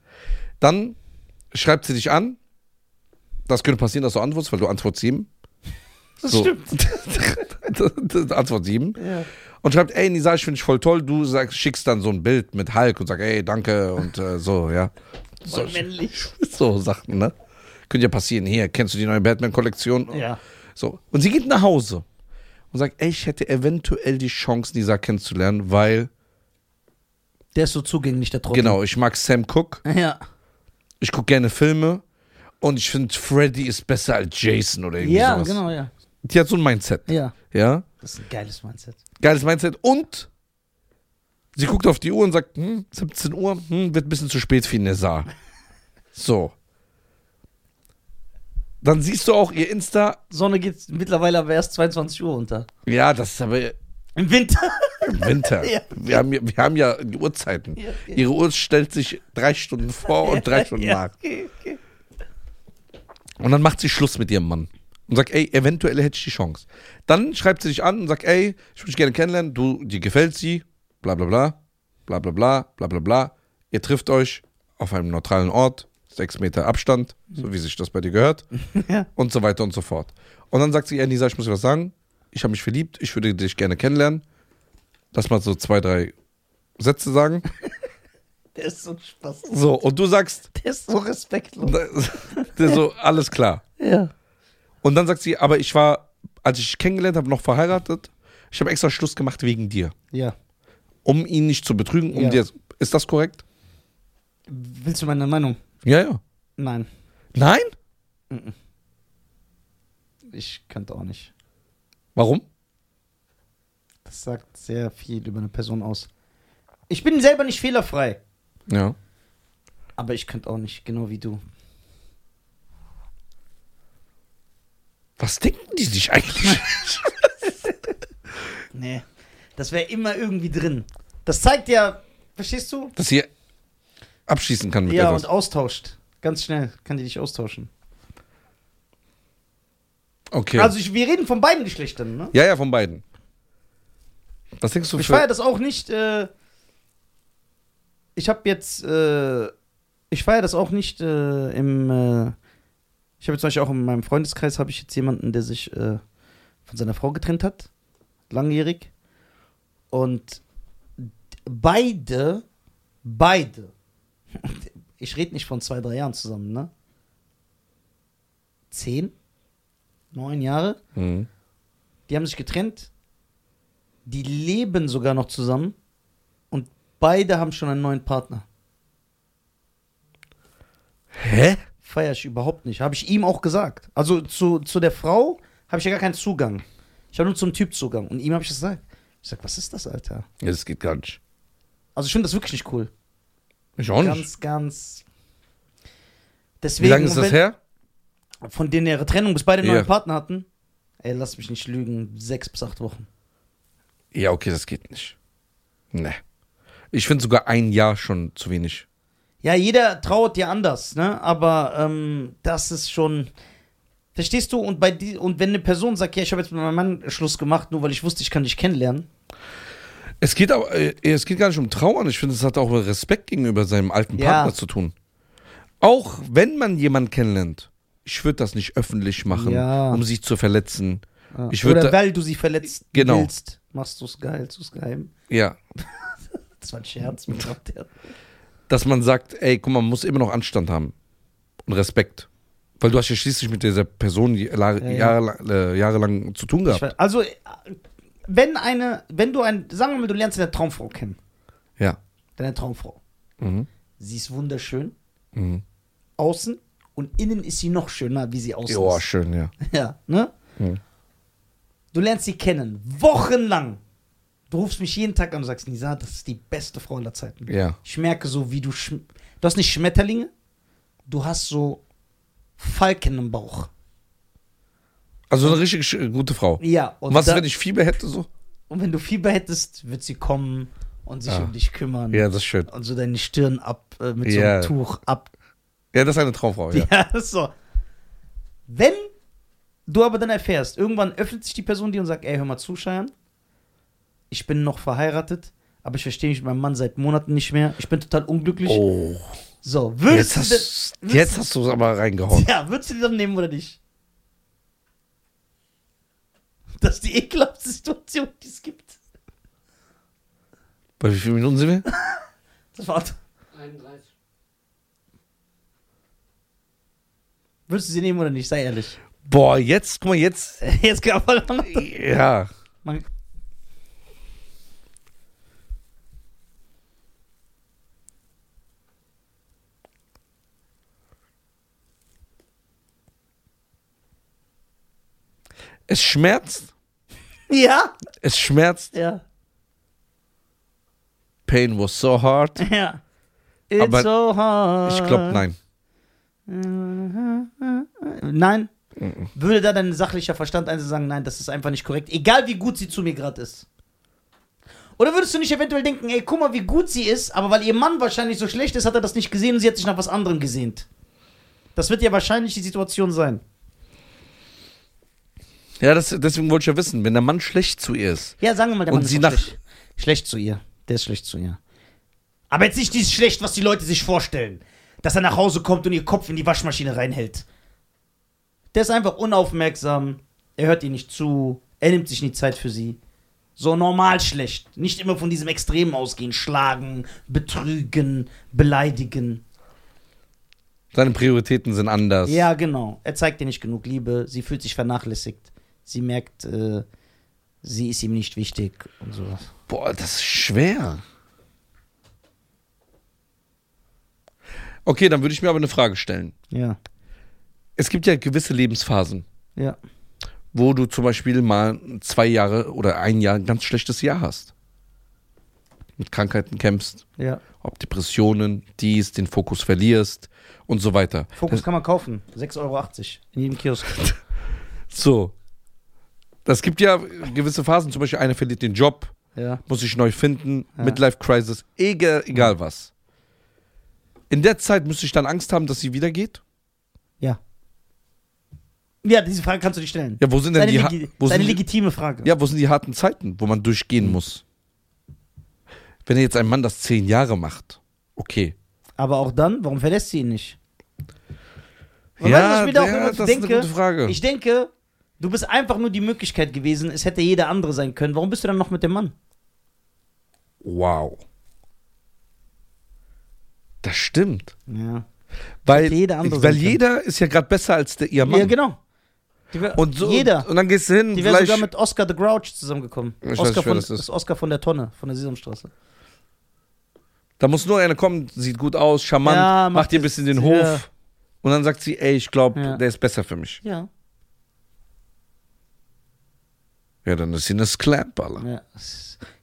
Dann schreibt sie dich an. Das könnte passieren, dass du antwortest, weil du Antwort 7. Das So. stimmt. Antwort 7. Ja. Und schreibt, ey, Nisa, ich finde dich voll toll. Du sagst, schickst dann so ein Bild mit Hulk und sagst, ey, danke und äh, so, ja. Voll männlich. So Sachen, ne? Könnte ja passieren. Hier, kennst du die neue Batman-Kollektion? Ja. So. Und sie geht nach Hause und sagt, ey, ich hätte eventuell die Chance, Nisa kennenzulernen, weil, Der ist so zugänglich, der Trottel. genau, ich mag Sam Cook, Ja. ich gucke gerne Filme und ich finde, Freddy ist besser als Jason oder irgendwie Ja, sowas. genau, ja. Die hat so ein Mindset, Ja. ja? Das ist ein geiles Mindset. Geiles Mindset und sie guckt auf die Uhr und sagt, hm, 17 Uhr, hm, wird ein bisschen zu spät für Nisa. So. Dann siehst du auch ihr Insta. Sonne geht mittlerweile aber erst 22 Uhr unter. Ja, das ist aber Im Winter. im Winter. Ja. wir, haben, ja- wir haben ja die Uhrzeiten. Ja, ja. Ihre Uhr stellt sich drei Stunden vor und drei Stunden ja, nach. okay, okay. Und dann macht sie Schluss mit ihrem Mann. Und sagt, ey, eventuell hätte ich die Chance. Dann schreibt sie dich an und sagt, ey, ich würde dich gerne kennenlernen, du, dir gefällt sie, bla bla bla, bla bla bla, bla bla bla. Ihr trifft euch auf einem neutralen Ort, sechs Meter Abstand, so wie sich das bei dir gehört, Ja. und so weiter und so fort. Und dann sagt sie, ey, Nisa, ich muss dir was sagen, ich habe mich verliebt, ich würde dich gerne kennenlernen. Lass mal so zwei, drei Sätze sagen. Der ist so ein Spaß. So, und du sagst, Der ist so respektlos. der so, alles klar. Ja. Und dann sagt sie, aber ich war, als ich kennengelernt habe, noch verheiratet. Ich habe extra Schluss gemacht wegen dir. Ja. Um ihn nicht zu betrügen, um Ja. dir. Ist das korrekt? Willst du meine Meinung? Ja, ja. Nein. Nein? Ich könnte auch nicht. Warum? Das sagt sehr viel über eine Person aus. Ich bin selber nicht fehlerfrei. Ja. Aber ich könnte auch nicht, genau wie du. Was denken die sich eigentlich? Nee. Das wäre immer irgendwie drin. Das zeigt ja, verstehst du? Dass sie abschließen kann mit ja, etwas. und austauscht. Ganz schnell kann die dich austauschen. Okay. Also ich, wir reden von beiden Geschlechtern, ne? ja, ja, von beiden. Was denkst du Ich feiere das auch nicht. Äh, ich habe jetzt. Äh, ich feiere das auch nicht äh, im. Ich habe zum Beispiel auch in meinem Freundeskreis habe ich jetzt jemanden, der sich äh, von seiner Frau getrennt hat, langjährig. Und beide, beide. Ich rede nicht von zwei, drei Jahren zusammen, ne? Zehn, neun Jahre. Mhm. Die haben sich getrennt. Die leben sogar noch zusammen. Und beide haben schon einen neuen Partner. Hä? Feier ich überhaupt nicht. Habe ich ihm auch gesagt. Also zu, zu der Frau habe ich ja gar keinen Zugang. Ich habe nur zum Typ Zugang. Und ihm habe ich das gesagt. Ich sag, was ist das, Alter? Ja, das geht gar nicht. Also ich finde das wirklich nicht cool. Ich auch nicht. Ganz, ganz. Wie Deswegen, lange ist das her? Von denen ihre Trennung, bis beide einen Ja. neuen Partner hatten. Ey, lass mich nicht lügen. Sechs bis acht Wochen. Ja, okay, das geht nicht. Ne. Ich finde sogar ein Jahr schon zu wenig. Ja, jeder trauert dir anders, ne? Aber ähm, das ist schon. Verstehst du? Und bei die, und wenn eine Person sagt, ja, ich habe jetzt mit meinem Mann Schluss gemacht, nur weil ich wusste, ich kann dich kennenlernen. Es geht aber, äh, es geht gar nicht um Trauern. Ich finde, es hat auch mit Respekt gegenüber seinem alten Ja. Partner zu tun. Auch wenn man jemanden kennenlernt, ich würde das nicht öffentlich machen, Ja. um sich zu verletzen. Ja. Ich Oder weil du sie verletzt Genau. willst, machst du es geil, es geheim. Ja, Das war ein Scherz. der- dass man sagt, ey, guck mal, man muss immer noch Anstand haben und Respekt. Weil du hast ja schließlich mit dieser Person Jahre, Ja, ja. Jahre, äh, jahrelang zu tun gehabt. weiß- Also, äh, wenn eine, wenn du ein, sagen wir mal, du lernst deine Traumfrau kennen. Ja. Deine Traumfrau. Mhm. Sie ist wunderschön. Mhm. Außen und innen ist sie noch schöner, wie sie außen Ja, schön, ja. Ja, ne? Mhm. Du lernst sie kennen, wochenlang. Du rufst mich jeden Tag an und sagst, Nisa, das ist die beste Frau aller Zeiten. Ja. Ich merke so, wie du. Du hast nicht Schmetterlinge, du hast so Falken im Bauch. Also eine richtig gute Frau. Ja, und, Und was, da, wenn ich Fieber hätte so? und wenn du Fieber hättest, wird sie kommen und sich Ah. um dich kümmern. Ja, das ist schön. Und so deine Stirn ab, äh, mit Ja. so einem Tuch ab. Ja, das ist eine Traumfrau, ja. Ja, das ist so. Wenn du aber dann erfährst, irgendwann öffnet sich die Person dir und sagt, ey, hör mal zu, Scheiern. Ich bin noch verheiratet, aber ich verstehe mich mit meinem Mann seit Monaten nicht mehr. Ich bin total unglücklich. Oh. So, Jetzt würdest du hast, denn- jetzt hast du es aber reingehauen. Ja, würdest du die dann nehmen oder nicht? Das ist die ekelhafte Situation, die es gibt. Bei wie vielen Minuten sind wir? Das war, 31. würdest du sie nehmen oder nicht? Sei ehrlich. Boah, jetzt, guck mal, jetzt. Jetzt kann man. Ja. Man, Es schmerzt. ja? Es schmerzt. Ja. Pain was so hard. Ja. It's Aber so hard. Ich glaube, nein. Nein? Würde da dein sachlicher Verstand einzeln sagen, nein, das ist einfach nicht korrekt, egal wie gut sie zu mir gerade ist? Oder würdest du nicht eventuell denken, ey, guck mal, wie gut sie ist, aber weil ihr Mann wahrscheinlich so schlecht ist, hat er das nicht gesehen und sie hat sich nach was anderem gesehnt? Das wird ja wahrscheinlich die Situation sein. Ja, das, deswegen wollte ich ja wissen, wenn der Mann schlecht zu ihr ist. Ja, sagen wir mal, der Mann sie ist doch nach- schlecht. schlecht zu ihr. Der ist schlecht zu ihr. Aber jetzt nicht dieses schlecht, was die Leute sich vorstellen. Dass er nach Hause kommt und ihr Kopf in die Waschmaschine reinhält. Der ist einfach unaufmerksam. Er hört ihr nicht zu. Er nimmt sich nie Zeit für sie. So normal schlecht. Nicht immer von diesem Extremen ausgehen. Schlagen, betrügen, beleidigen. Seine Prioritäten sind anders. Ja, genau. Er zeigt ihr nicht genug Liebe. Sie fühlt sich vernachlässigt. Sie merkt, äh, sie ist ihm nicht wichtig und sowas. Boah, das ist schwer. Okay, dann würde ich mir aber eine Frage stellen. Ja, Es gibt ja gewisse Lebensphasen, ja. wo du zum Beispiel mal zwei Jahre oder ein Jahr ein ganz schlechtes Jahr hast. Mit Krankheiten kämpfst, Ja. ob Depressionen, dies, den Fokus verlierst und so weiter. Fokus kann man kaufen. 6,80 Euro in jedem Kiosk. So. Das gibt ja gewisse Phasen, zum Beispiel einer verliert den Job, Ja. muss sich neu finden, Ja. Midlife Crisis, egal, egal was. In der Zeit müsste ich dann Angst haben, dass sie wieder geht? Ja. Ja, diese Frage kannst du dir stellen. Ja, wo sind denn die, legi wo sind die, legitime Frage. ja, wo sind die harten Zeiten, wo man durchgehen muss? Wenn jetzt ein Mann das zehn Jahre macht, okay. Aber auch dann, warum verlässt sie ihn nicht? Und ja, weißt du, was ich mir da auch ja, immer das ist eine gute Frage. Ich denke, du bist einfach nur die Möglichkeit gewesen, es hätte jeder andere sein können. Warum bist du dann noch mit dem Mann? wow. Das stimmt. Ja. Weil, jeder andere weil jeder ist ja gerade besser als der, ihr Mann. Ja, genau. Wär, Und so, jeder. Und dann gehst du hin, Die wäre sogar mit Oscar the Grouch zusammengekommen. Ich weiß Oscar nicht, wer von, das ist. Oscar von der Tonne, von der Sesamstraße. Da muss nur einer kommen, sieht gut aus, charmant, Ja, macht macht dir ein bisschen den ja. Hof. Und dann sagt sie, ey, ich glaube, Ja. der ist besser für mich. Ja. Ja, dann ist sie eine Sclamp, Alter. ja.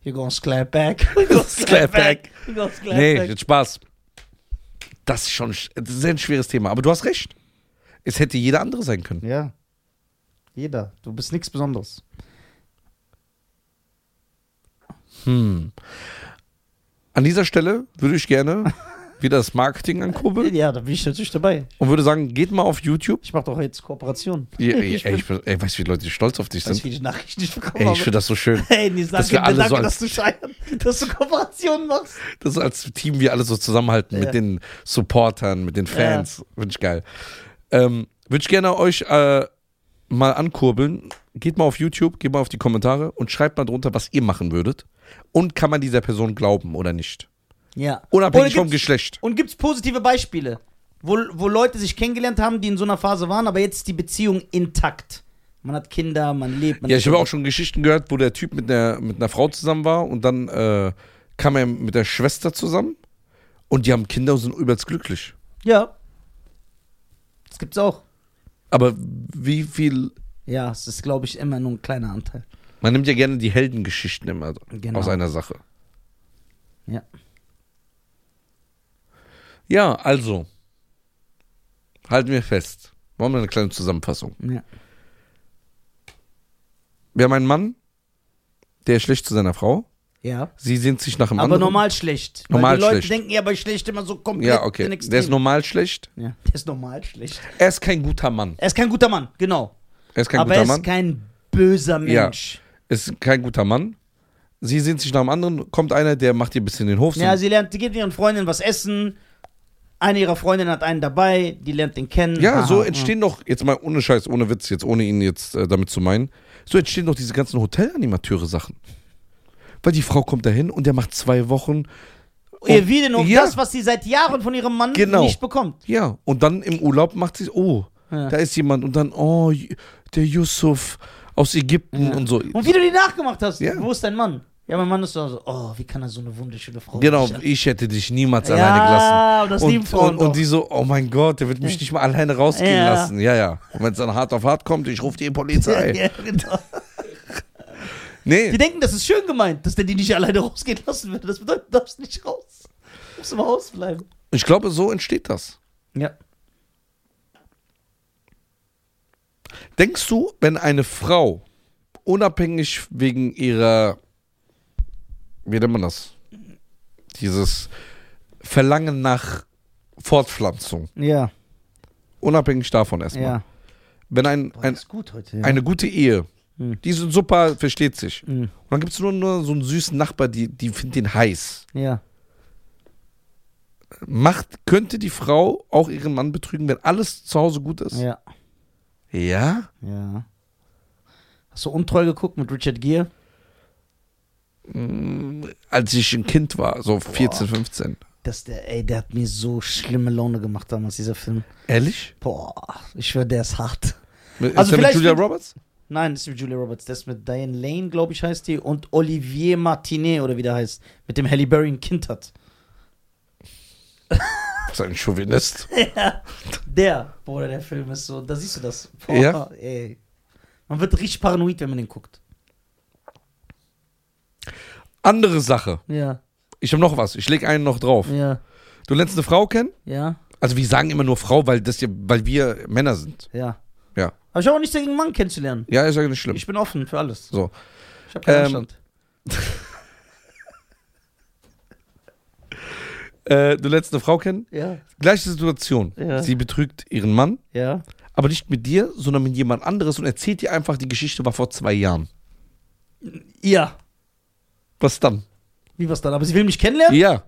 You gonna slap back. You gonna Slap back. You gonna slap Nee, back. jetzt Spaß. Das ist schon das ist ein schweres Thema. Aber du hast recht. Es hätte jeder andere sein können. Ja. Jeder. Du bist nichts Besonderes. Hm. An dieser Stelle würde ich gerne wieder das Marketing ankurbeln Ja, da bin ich natürlich dabei. und würde sagen, geht mal auf YouTube. Ich mache doch jetzt Kooperation. Ja, ey, ich ey, ich bin, ey, weißt du, wie Leute stolz auf dich sind? wie die Nachrichten ich bekommen Ey, ich finde das so schön. Hey, Nils, dass danke, wir alle danke so als- dass du scheiern, dass du Kooperationen machst. Das ist als Team wir alle so zusammenhalten Ja. mit den Supportern, mit den Fans. Finde ich geil. Ähm, Würde ich gerne euch äh, mal ankurbeln. Geht mal auf YouTube, geht mal auf die Kommentare und schreibt mal drunter, was ihr machen würdet. Und kann man dieser Person glauben oder nicht? Ja. Unabhängig vom Geschlecht. Und gibt's positive Beispiele? wo, wo Leute sich kennengelernt haben, die in so einer Phase waren, aber jetzt ist die Beziehung intakt. Man hat Kinder, man lebt. Man Ja, ich habe auch schon Geschichten gehört, wo der Typ mit einer, mit einer Frau zusammen war und dann äh, kam er mit der Schwester zusammen und die haben Kinder und sind übelst glücklich. Ja. Das gibt's auch. Aber wie viel. Ja, es ist, glaube ich, immer nur ein kleiner Anteil. Man nimmt ja gerne die Heldengeschichten immer Genau. aus einer Sache. Ja. Ja, also. Halten wir fest. Machen wir eine kleine Zusammenfassung. Ja. Wir haben einen Mann, der ist schlecht zu seiner Frau. Ja. Sie sehnt sich nach einem Aber anderen. normal schlecht. Normal weil die Leute schlecht. denken ja bei schlecht immer so komplett Ja, okay. Der ist normal schlecht. ja, der ist normal schlecht. Er ist kein guter Mann. Er ist kein guter Mann, genau. Er ist kein aber guter er ist Mann. kein böser Ja. Mensch. ist kein guter Mann. Sie sehnt sich nach einem anderen. Kommt einer, der macht ihr ein bisschen den Hof. Ja, sie lernt, die geht mit ihren Freundinnen was essen. Eine ihrer Freundinnen hat einen dabei, die lernt den kennen. Ja, Aha, so entstehen doch, jetzt mal ohne Scheiß, ohne Witz, jetzt ohne ihn jetzt äh, damit zu meinen, so entstehen doch diese ganzen Hotelanimateure-Sachen. Weil die Frau kommt dahin und der macht zwei Wochen, Ihr wieder nur Ja. das, was sie seit Jahren von ihrem Mann Genau. nicht bekommt. ja, und dann im Urlaub macht sie, oh, Ja. da ist jemand und dann, oh, der Yusuf aus Ägypten Ja. und so. Und wie du die nachgemacht hast, wo ist dein Mann? Ja, mein Mann ist so, so, oh, wie kann er so eine wunderschöne Frau Genau, nicht- ich hätte dich niemals ja, alleine gelassen. und das Und, Frauen und, und doch. die so, oh mein Gott, der wird mich nicht mal alleine rausgehen Ja. lassen. Ja, ja. Und wenn es dann hart auf hart kommt, ich rufe die Polizei. ja, genau. Nee. Die denken, das ist schön gemeint, dass der die nicht alleine rausgehen lassen würde. Das bedeutet, du darfst nicht raus. Du musst im Haus bleiben. Ich glaube, so entsteht das. Ja. Denkst du, wenn eine Frau unabhängig wegen ihrer, wie nennt man das? Dieses Verlangen nach Fortpflanzung, Ja, unabhängig davon erstmal. ja. Wenn ein, Boah, ein, gut heute. Ja. eine gute Ehe, Hm. die sind super, versteht sich. Mhm. Und dann gibt es nur, nur so einen süßen Nachbar, die, die findet den heiß. Ja. Macht, könnte die Frau auch ihren Mann betrügen, wenn alles zu Hause gut ist? Ja. Ja? Ja. Hast du untreu geguckt mit Richard Gere? Mm, Als ich ein Kind war, so 14, 15. Das, der, ey, der hat mir so schlimme Laune gemacht damals, dieser Film. Ehrlich? Boah, ich schwöre, der ist hart. Ist Also der mit Julia Roberts? Nein, das ist mit Julia Roberts. Das ist mit Diane Lane, glaube ich, heißt die. Und Olivier Martinet, oder wie der heißt. Mit dem Halle Berry ein Kind hat. Das ist ein Chauvinist. Ja, der, Bruder, der Film ist so, da siehst du das. Boah, Ja? ey. Man wird richtig paranoid, wenn man den guckt. Andere Sache. Ja, Ich habe noch was. Ich lege einen noch drauf. ja, Du lernst eine Frau kennen? ja, Also wir sagen immer nur Frau, weil das ja, weil wir Männer sind. ja. Ja. Aber ich habe auch nichts dagegen, einen Mann kennenzulernen. Ja, ist ja nicht schlimm. Ich bin offen für alles. So. Ich habe keinen Ähm, Anstand. Äh, du lernst eine Frau kennen? Ja, Gleiche Situation. Ja. Sie betrügt ihren Mann, ja. aber nicht mit dir, sondern mit jemand anderes und erzählt dir einfach, die Geschichte war vor zwei Jahren. Ja. Was dann? Wie was dann? Aber sie will mich kennenlernen? Ja.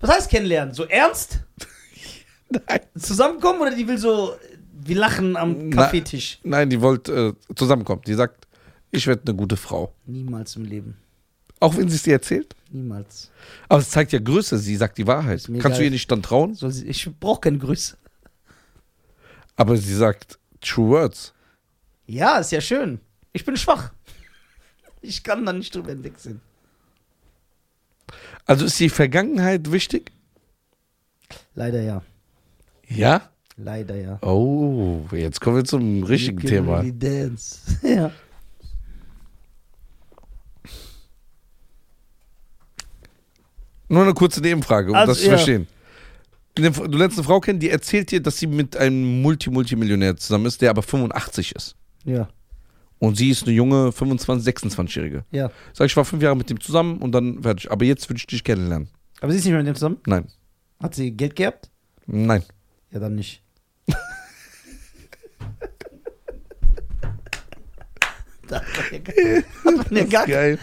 Was heißt kennenlernen? So ernst? Nein. Zusammenkommen oder die will so, wir lachen am Na- Kaffeetisch? Nein, die wollte äh, zusammenkommen. Die sagt, ich werde eine gute Frau. Niemals im Leben. Auch wenn sie es dir erzählt. Niemals. Aber es zeigt ja Größe, sie sagt die Wahrheit. Ist mir Kannst du egal. ihr nicht dann trauen? Soll sie, ich brauche keine Grüße. Aber sie sagt True Words. Ja, ist ja schön. Ich bin schwach. Ich kann da nicht drüber hinwegsehen. Also ist die Vergangenheit wichtig? Leider ja. Ja. Leider ja. Oh, jetzt kommen wir zum richtigen You can Thema. really Dance. ja. Nur eine kurze Nebenfrage, um Also, das zu ja. verstehen. Du lernst eine Frau kennen, die erzählt dir, dass sie mit einem Multi-Multimillionär zusammen ist, der aber 85 ist. Ja. Und sie ist eine junge 25-, 26-Jährige. Ja. Sag ich, war fünf Jahre mit dem zusammen und dann fertig. Aber jetzt würde ich dich kennenlernen. Aber sie ist nicht mehr mit dem zusammen? Nein. Hat sie Geld gehabt? Nein. Ja, dann nicht. das ist geil.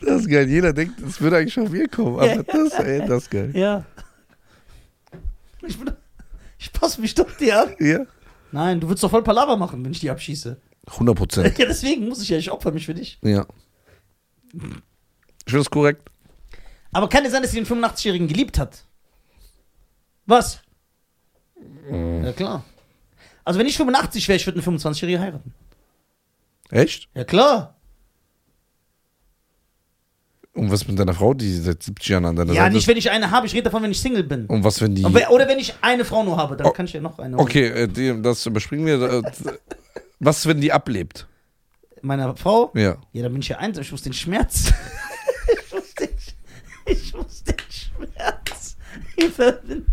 Das ist geil. Jeder denkt, es würde eigentlich von mir kommen. Aber Ja. das, ey, das ist geil. Ja. Ich, bin, passe mich doch dir an. Ja. Nein, du würdest doch voll Palaver machen, wenn ich die abschieße. 100 Prozent. Ja, deswegen muss ich ja, ich opfer mich für dich. Ja. Ich finde das korrekt. Aber kann es sein, dass sie den 85-Jährigen geliebt hat? Was? Ja, klar. Also, wenn ich 85 wäre, ich würde einen 25-Jährigen heiraten. Echt? Ja, klar. Und was mit deiner Frau, die seit 70 Jahren an deiner Ja, Seite nicht, ist? wenn ich eine habe. Ich rede davon, wenn ich Single bin. Und was, wenn die. Oder wenn ich eine Frau nur habe, dann Oh, kann ich ja noch eine. Okay, äh, das überspringen wir. Äh, Was, wenn die ablebt? Meine Frau? Ja. Ja, dann bin ich ja einsam. Ich muss den Schmerz. ich muss den, ich muss den Schmerz überwinden.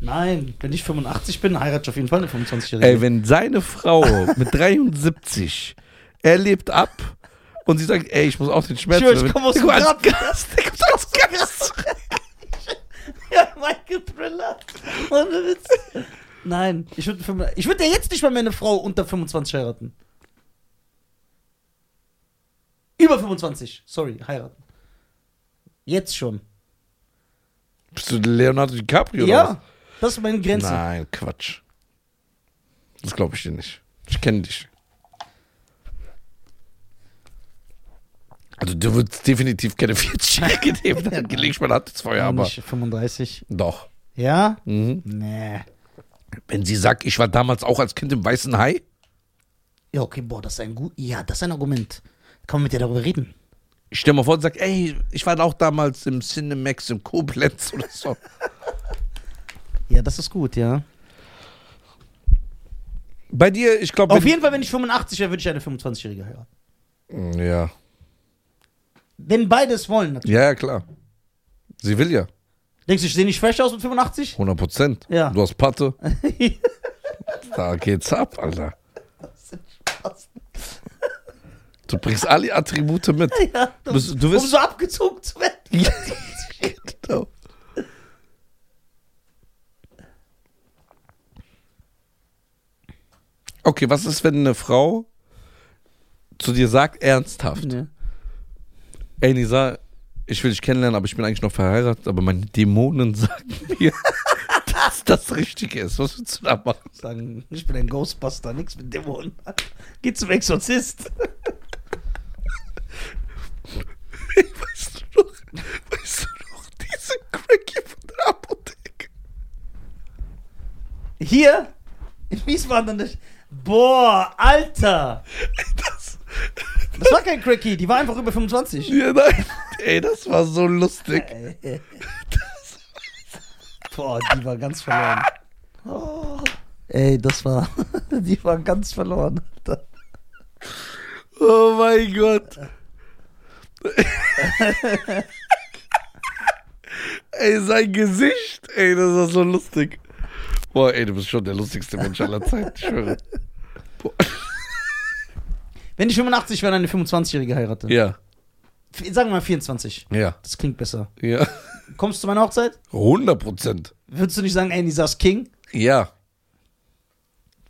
Nein, wenn ich 85 bin, heirate ich auf jeden Fall eine 25-Jährige. Ey, wenn seine Frau mit 73, er lebt ab und sie sagt, ey, ich muss auch den Schmerz Ich schwör, ich überwinden. komm aus dem als Gast. Der kommt als Gast. ja, Michael Thriller. Ohne Witz. Nein, ich würde ich würd ja jetzt nicht mal mehr eine Frau unter 25 heiraten. Über 25, sorry, heiraten. Jetzt schon. Bist du Leonardo DiCaprio oder ja, das ist meine was? Grenze. Nein, Quatsch. Das glaube ich dir nicht. Ich kenne dich. Also du würdest definitiv keine 40-Jährige nehmen, dann leg ich meine Hand ins Feuer, aber Nicht 35. doch. Ja? Mhm. Nee. Wenn sie sagt, ich war damals auch als Kind im Weißen Hai, Ja, okay, boah, das ist ein gut. Ja, das ist ein Argument. Kann man mit dir darüber reden? ich stell mal vor und sag, ey, ich war auch damals im Cinemax im Koblenz oder so. Ja, das ist gut, ja. Bei dir, ich glaube. Auf jeden Fall, wenn ich 85 wäre, würde ich eine 25-Jährige heiraten. Ja. Wenn beides wollen, natürlich. Ja, ja, klar. Sie will ja. Denkst du, ich sehe nicht fresh aus mit 85? 100 Prozent. Ja. Du hast Patte. Da geht's ab, Alter. Du bringst alle Attribute mit. ja, Du bist- du wirst- um so abgezogen zu werden. Ja, genau. Okay, was ist, wenn eine Frau zu dir sagt, ernsthaft, Ja. Ey Nisa, ich will dich kennenlernen, aber ich bin eigentlich noch verheiratet, aber meine Dämonen sagen mir, dass das Richtige ist. Was willst du da machen? Sagen, ich bin ein Ghostbuster, nichts mit Dämonen. Geh zum Exorzist. Weißt du noch, weißt du noch, diese Cracky von der Apotheke? Hier in Wiesbaden. das- Boah, Alter. Das, Das war kein Cracky, die war einfach über 25. ja, nein, ey, das war so lustig. Boah, die war ganz verloren. Oh. Ey, das war. Die war ganz verloren. Alter. Oh mein Gott. ey, sein Gesicht, ey, das war so lustig. Boah, ey, du bist schon der lustigste Mensch aller Zeiten, ich schwöre. Boah. Wenn ich 85 wäre, eine 25-Jährige heirate. Ja, F- Sagen wir mal 24. ja, Das klingt besser. ja. Kommst du zu meiner Hochzeit? 100 Prozent. Würdest du nicht sagen, ey, Nisas King? Ja.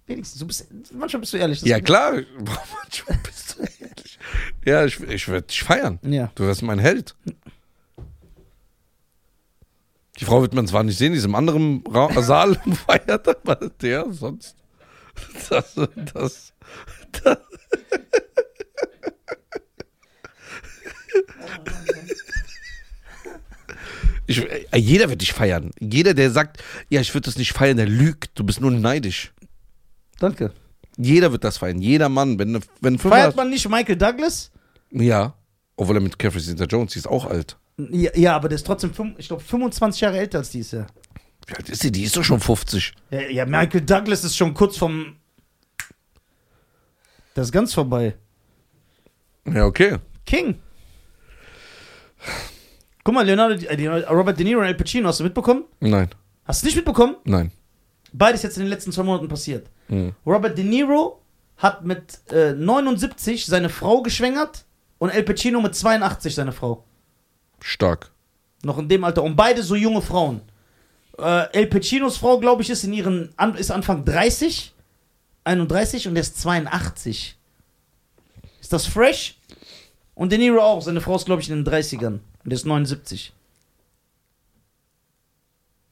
Wenigstens, du bist, manchmal bist du ehrlich. das Ja, ist- klar. Manchmal bist du ehrlich. Ja, ich, ich werde dich feiern. Ja. Du wirst mein Held. Die Frau wird man zwar nicht sehen, die ist im anderen Ra Saal feiert, aber der sonst. Das, das, das. Ich, äh, jeder wird dich feiern. Jeder, der sagt, ja, ich würde das nicht feiern, der lügt. Du bist nur neidisch. Danke. Jeder wird das feiern. Jeder Mann. Wenn, wenn Feiert man nicht Michael Douglas? Ja. Obwohl er mit Catherine Zeta-Jones, die ist auch alt. Ja, ja, aber der ist trotzdem, ich glaube, 25 Jahre älter als die ist ja. Wie alt ist die? Die ist doch schon 50. ja. Ja, Michael Douglas ist schon kurz vom. Das ist ganz vorbei. Ja, okay. King. Guck mal, Leonardo, äh, Leonardo- Robert De Niro und Al Pacino, hast du mitbekommen? Nein, Hast du nicht mitbekommen? nein. Beides jetzt in den letzten zwei Monaten passiert. Hm. Robert De Niro hat mit äh, 79 seine Frau geschwängert und Al Pacino mit 82 seine Frau. Stark. Noch in dem Alter. Und beide so junge Frauen. Äh, El Pacinos Frau, glaube ich, ist in ihren ist Anfang 30, 31 und der ist 82. Ist das fresh? Und De Niro auch. Seine Frau ist, glaube ich, in den 30ern. Und der ist 79.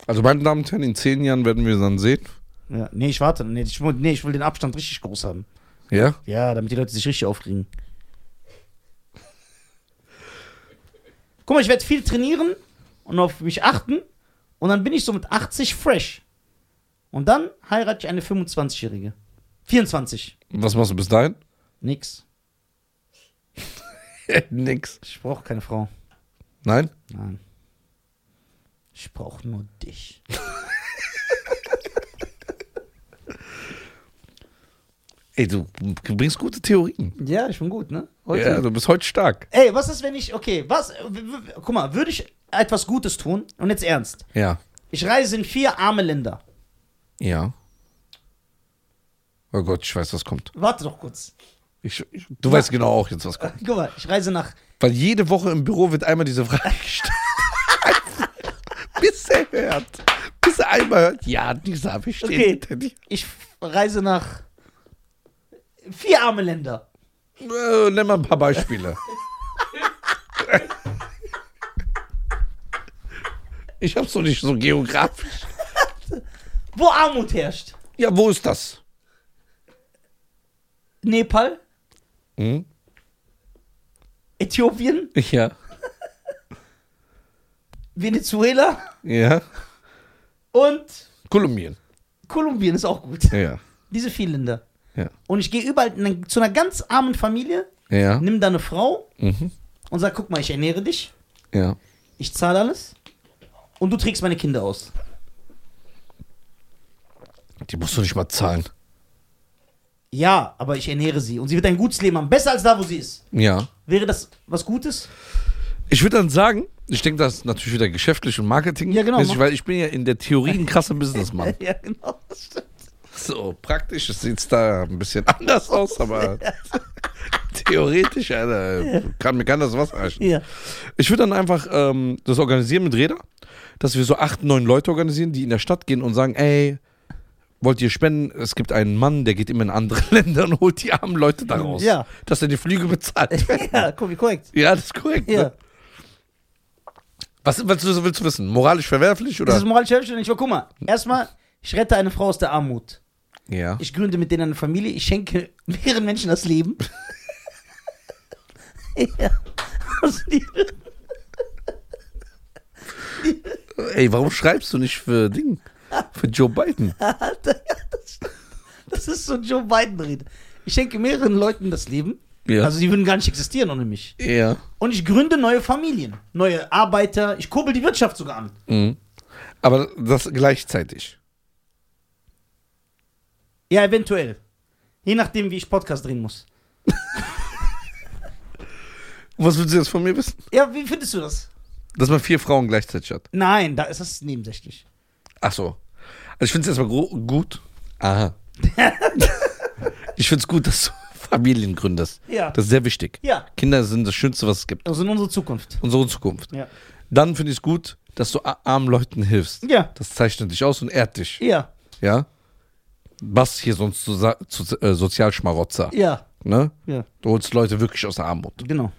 Also, meine Damen und Herren, in zehn Jahren werden wir dann sehen. Ja, nee, ich warte. Nee ich, will- nee, ich will den Abstand richtig groß haben. Ja? Ja, damit die Leute sich richtig aufregen. Guck mal, ich werde viel trainieren und auf mich achten und dann bin ich so mit 80 fresh. Und dann heirate ich eine 25-Jährige. 24. Was machst du bis dahin? Nix. Nix. Ich brauche keine Frau. Nein? Nein. Ich brauche nur dich. Ey, du bringst gute Theorien. Ja, ich bin gut, ne? Heute. Ja, du bist heute stark. Ey, was ist, wenn ich, okay, was, guck mal, würde ich etwas Gutes tun? Und jetzt ernst. Ja. Ich reise in vier arme Länder. Ja. Oh Gott, ich weiß, was kommt. Warte doch kurz. Ich, ich, du weißt genau auch jetzt, was kommt. Guck mal, ich reise nach, Weil jede Woche im Büro wird einmal diese Frage gestellt. Bis er hört. Bis er einmal hört. Ja, dieser stehen Okay. ich reise nach vier arme Länder. Äh, nenn mal ein paar Beispiele. Ich hab's doch nicht so geografisch. Wo Armut herrscht. Ja, wo ist das? Nepal, Hm? Äthiopien, Ja. Venezuela Ja. und Kolumbien. Kolumbien ist auch gut. Ja. Diese vier Länder. Ja. Und ich gehe überall in zu einer ganz armen Familie, Ja. nimm da eine Frau Mhm. und sag, guck mal, ich ernähre dich, Ja. ich zahle alles und du trägst meine Kinder aus. Die musst du nicht mal zahlen. Ja, aber ich ernähre sie und sie wird ein gutes Leben haben, besser als da, wo sie ist. Ja. Wäre das was Gutes? Ich würde dann sagen, ich denke, das ist natürlich wieder geschäftlich und Marketing. Ja, genau. mäßig, Weil ich bin ja in der Theorie ein krasser Businessmann. ja, genau. Das stimmt. So, praktisch sieht es da ein bisschen anders aus, aber theoretisch, Alter, kann, mir kann das was reichen. Ja. Ich würde dann einfach ähm, das organisieren mit Räder, dass wir so acht, neun Leute organisieren, die in der Stadt gehen und sagen, ey, wollt ihr spenden? Es gibt einen Mann, der geht immer in andere Länder und holt die armen Leute da raus. Ja. Dass er die Flüge bezahlt. ja, korrekt. ja, das ist korrekt. Ja. Ne? Was willst du, willst du wissen? Moralisch verwerflich Das oder? ist moralisch selbstständig. Aber guck mal, erstmal, ich rette eine Frau aus der Armut. Ja. Ich gründe mit denen eine Familie. Ich schenke mehreren Menschen das Leben. ja. Aus Liebe. Ey, warum schreibst du nicht für Ding? Für Joe Biden? Alter, ja, das, das ist so Joe Biden-Rede. Ich schenke mehreren Leuten das Leben. Ja. Also, die würden gar nicht existieren ohne mich. Ja. Und ich gründe neue Familien, neue Arbeiter. Ich kurbel die Wirtschaft sogar an. Mhm. Aber das gleichzeitig. Ja, eventuell. Je nachdem, wie ich Podcast drehen muss. Was willst du jetzt von mir wissen? Ja, wie findest du das? Dass man vier Frauen gleichzeitig hat. Nein, da ist das nebensächlich. Ach so. Also ich finde es erstmal gut. Aha. ich finde es gut, dass du Familien gründest. Ja. Das ist sehr wichtig. Ja, Kinder sind das Schönste, was es gibt. also in unsere Zukunft. Unsere Zukunft. Ja. Dann finde ich es gut, dass du armen Leuten hilfst. Ja. Das zeichnet dich aus und ehrt dich. Ja. Ja? Was hier sonst zu, zu äh, Sozialschmarotzer. Ja. Ne? Ja. Du holst Leute wirklich aus der Armut. Genau.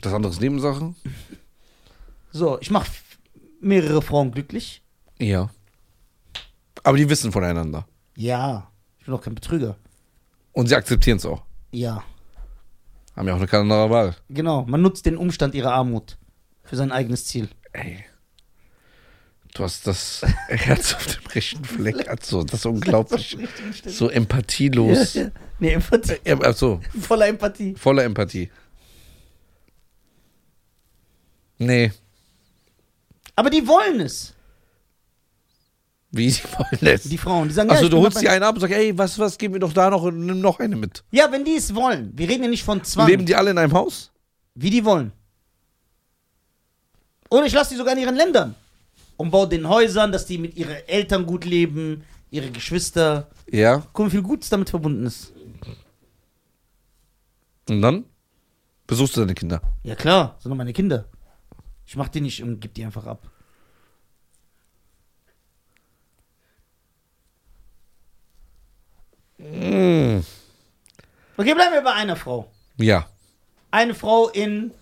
Das andere ist Nebensache. So, ich mache mehrere Frauen glücklich. Ja. Aber die wissen voneinander. Ja. Ich bin doch kein Betrüger. Und sie akzeptieren es auch. Ja. Haben ja auch eine keine andere Wahl. Genau. Man nutzt den Umstand ihrer Armut für sein eigenes Ziel. Ey. Du hast das Herz auf dem rechten Fleck. Also, das ist unglaublich. So empathielos. Ja, ja. Nee, Empathie. Äh, Also, Voller Empathie. voller Empathie. Nee, Aber die wollen es. wie sie wollen es. Die Frauen. Die sagen, ja, Also, ich du holst die eine ab und sagst, ey, was, was, gib mir doch da noch und nimm noch eine mit. Ja, wenn die es wollen. Wir reden ja nicht von Zwang. Leben die alle in einem Haus? Wie die wollen. Oder ich lasse die sogar in ihren Ländern. Und baue den Häusern, dass die mit ihren Eltern gut leben, ihre Geschwister. Ja. Guck, wie viel Gutes damit verbunden ist. Und dann besuchst du deine Kinder. Ja klar, sind doch meine Kinder. Ich mach die nicht und gib die einfach ab. Okay, bleiben wir bei einer Frau. Ja, Eine Frau in,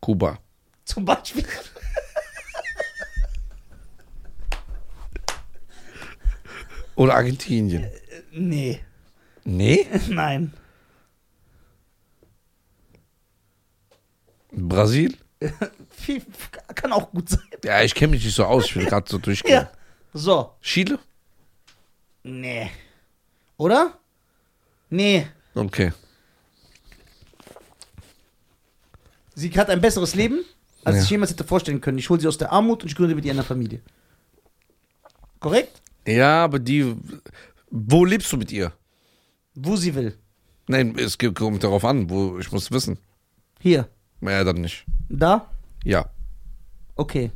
Kuba. zum Beispiel. Oder Argentinien. Nee, Nee? nein. Brasil? Kann auch gut sein. Ja, ich kenne mich nicht so aus. Ich will gerade so durchgehen. Ja. So. Chile? Nee. Oder? Nee. Okay. Sie hat ein besseres Leben, als Ja. ich jemals hätte vorstellen können. Ich hole sie aus der Armut und ich gründe mit ihr eine Familie. Korrekt? Ja, aber die. Wo lebst du mit ihr? Wo sie will. Nein, es kommt darauf an, wo ich muss wissen. Hier. Ja, dann nicht. Da? Ja. Okay.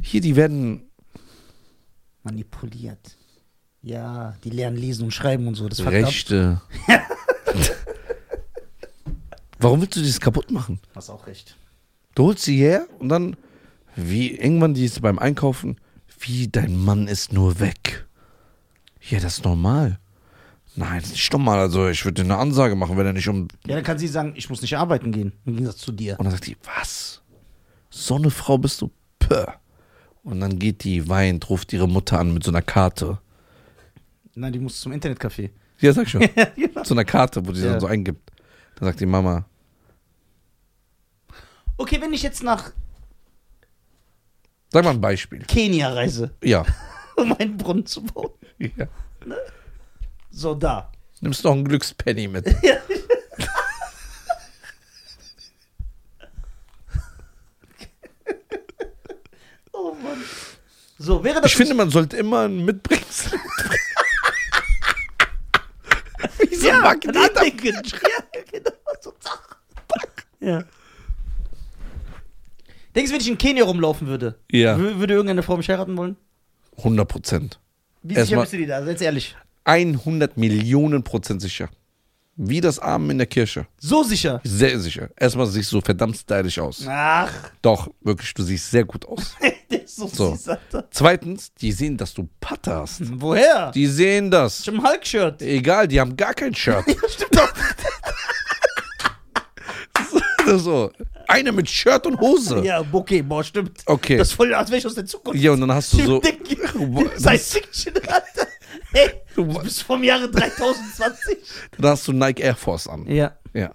Hier, die werden Manipuliert. Ja, die lernen lesen und schreiben und so. Das fuckt ab. Rechte. Warum willst du das kaputt machen? Hast auch recht. Du holst sie her und dann, wie irgendwann die ist beim Einkaufen, wie dein Mann ist nur weg. Ja, das ist normal. Nein, das ist nicht normal. Also ich würde dir eine Ansage machen, wenn er nicht um. Ja, dann kann sie sagen, ich muss nicht arbeiten gehen. Im Gegensatz zu dir. Und dann sagt die, was? So eine Frau bist du? Pö. Und dann geht die, weint, ruft ihre Mutter an mit so einer Karte. Nein, die muss zum Internetcafé. Ja, sag schon. Ja, genau. so einer Karte, wo die Ja. dann so eingibt. Dann sagt die Mama, Okay, wenn ich jetzt nach sag mal ein Beispiel. Kenia reise, Ja. um einen Brunnen zu bauen. ja. So, da. Nimmst noch einen Glückspenny mit. Oh Mann. So, wäre das. Ich finde, man sollte immer einen mitbringen. Wie so ein ja, Magnet. ein. Ja, genau. So. Ja. Denkst du, wenn ich in Kenia rumlaufen würde, Ja. wür- würde irgendeine Frau mich heiraten wollen? 100 Prozent. Wie Erst sicher bist du dir da? Seid ehrlich. 100 Millionen Prozent sicher. Wie das Amen in der Kirche. So sicher. Sehr sicher. Erstmal siehst du verdammt stylisch aus. Ach, Doch, wirklich, du siehst sehr gut aus. so, So. süß. Zweitens, die sehen, dass du Patte hast. Woher? Die sehen das. Ich im Hulk-Shirt. Egal, die haben gar kein Shirt. Stimmt doch. so. Eine mit Shirt und Hose. Ja, okay, boah, stimmt. Okay. Das ist voll, als wäre ich aus der Zukunft. Ja, und dann hast du so. Fiction, Alter. Hey, Du- bist vom Jahre 3020. Dann hast du Nike Air Force an. Ja. Ja.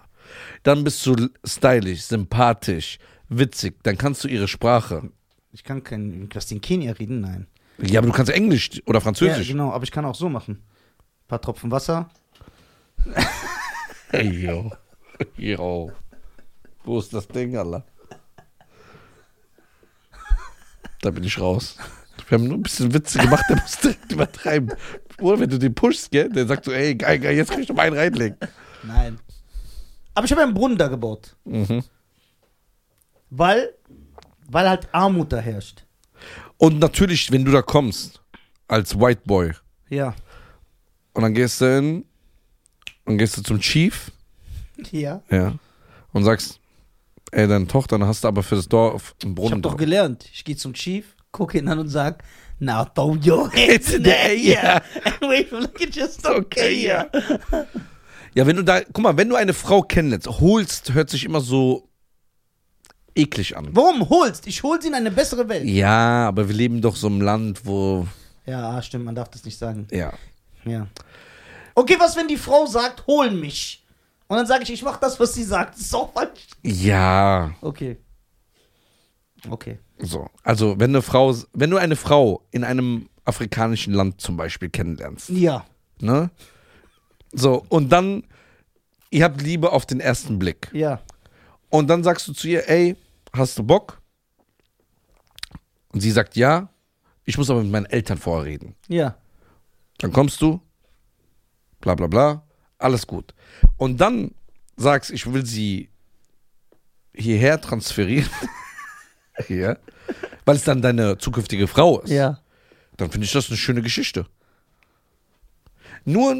Dann bist du stylisch, sympathisch, witzig. Dann kannst du ihre Sprache. Ich kann kein, den Kenia reden, nein. Ja, aber du kannst Englisch oder Ja, Französisch. genau, aber ich kann auch so machen. Ein paar Tropfen Wasser. Hey, yo. Yo. Wo ist das Ding, Allah? Da bin ich raus. Wir haben nur ein bisschen Witze gemacht, der muss direkt übertreiben. Oder wenn du den pushst, gell, der sagt so, ey, geil, geil, jetzt kann ich noch einen reinlegen. Nein. Aber ich habe einen Brunnen da gebaut. Mhm. Weil, weil halt Armut da herrscht. Und natürlich, wenn du da kommst, als White Boy, Ja. und dann gehst du hin, und gehst du zum Chief, Ja. ja, und sagst, ey, deine Tochter, dann hast du aber für das Dorf einen Ich Brunnen. habe doch gelernt. Ich gehe zum Chief, gucke ihn an und sag, Now throw your It's hands in the air and wave like it just okay. Okay, Yeah. Ja, wenn du da, guck mal, wenn du eine Frau kennenlernst, holst, hört sich immer so eklig an. Warum holst? Ich hol sie in eine bessere Welt. Ja, aber wir leben doch so im Land, wo, Ja, ah, stimmt, man darf das nicht sagen. ja. Ja. Okay, was, wenn die Frau sagt, hol mich? Und dann sage ich, ich mach das, was sie sagt. Das ist auch falsch. Ja, Okay. Okay. So. Also, wenn eine Frau, wenn du eine Frau in einem afrikanischen Land zum Beispiel kennenlernst, Ja. ne? So, und dann, ihr habt Liebe auf den ersten Blick. Ja. Und dann sagst du zu ihr, ey, hast du Bock? Und sie sagt ja. Ich muss aber mit meinen Eltern vorher reden. Ja. Dann kommst du, bla bla bla, alles gut. Und dann sagst, ich will sie hierher transferieren. Hier. Weil es dann deine zukünftige Frau ist. Ja. Dann finde ich das eine schöne Geschichte. Nur,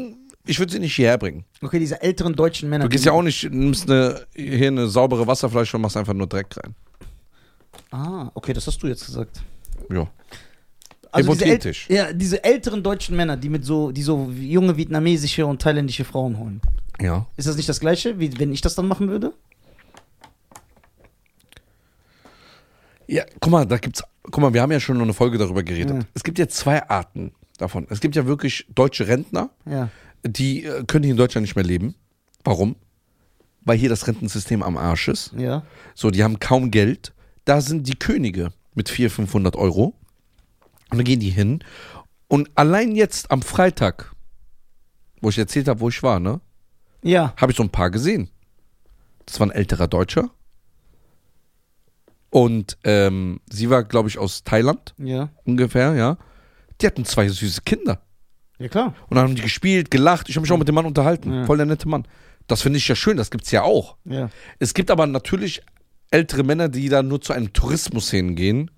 ich würde sie nicht hierher bringen. Okay, diese älteren deutschen Männer. Du gehst ja auch nicht, nimmst eine, hier eine saubere Wasserflasche und machst einfach nur Dreck rein. Ah, okay, das hast du jetzt gesagt. Ja. Also diese, äl Hypothetisch. ja, diese älteren deutschen Männer, die mit so, die so junge vietnamesische und thailändische Frauen holen. Ja. Ist das nicht das gleiche, wie wenn ich das dann machen würde? Ja, guck mal, da gibt's, guck mal, wir haben ja schon eine Folge darüber geredet. Ja. Es gibt ja zwei Arten davon. Es gibt ja wirklich deutsche Rentner, Ja. die äh, können hier in Deutschland nicht mehr leben. Warum? weil hier das Rentensystem am Arsch ist. Ja. So, die haben kaum Geld. Da sind die Könige mit 400, 500 Euro. Und dann gehen die hin. Und allein jetzt am Freitag, wo ich erzählt habe, wo ich war, ne, Ja. habe ich so ein paar gesehen. Das war ein älterer Deutscher. Und ähm, sie war, glaube ich, aus Thailand Ja. ungefähr, ja. Die hatten zwei süße Kinder. Ja, klar. Und dann haben die gespielt, gelacht. Ich habe mich auch mit dem Mann unterhalten. Ja. Voll der nette Mann. Das finde ich ja schön, das gibt's ja auch. Ja. Es gibt aber natürlich ältere Männer, die da nur zu einem Tourismus hingehen,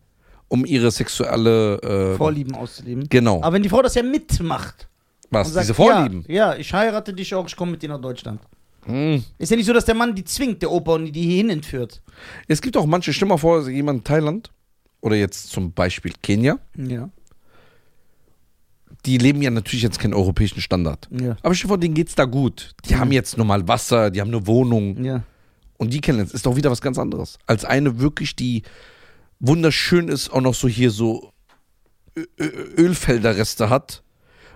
um ihre sexuelle äh, Vorlieben auszuleben. Genau. Aber wenn die Frau das ja mitmacht. was, sagt, diese Vorlieben. Ja, ja, ich heirate dich auch, ich komme mit dir nach Deutschland. Hm. Ist ja nicht so, dass der Mann die zwingt, der Opa, und die hierhin entführt. Es gibt auch manche, stell mal vor, jemand in Thailand oder jetzt zum Beispiel Kenia, Ja. die leben ja natürlich jetzt keinen europäischen Standard. Ja. Aber stell dir vor, denen geht's da gut. Die haben jetzt normal Wasser, die haben eine Wohnung Ja. und die kennen jetzt, ist doch wieder was ganz anderes. Als eine wirklich, die wunderschön ist, auch noch so hier so Ö- Ölfelderreste hat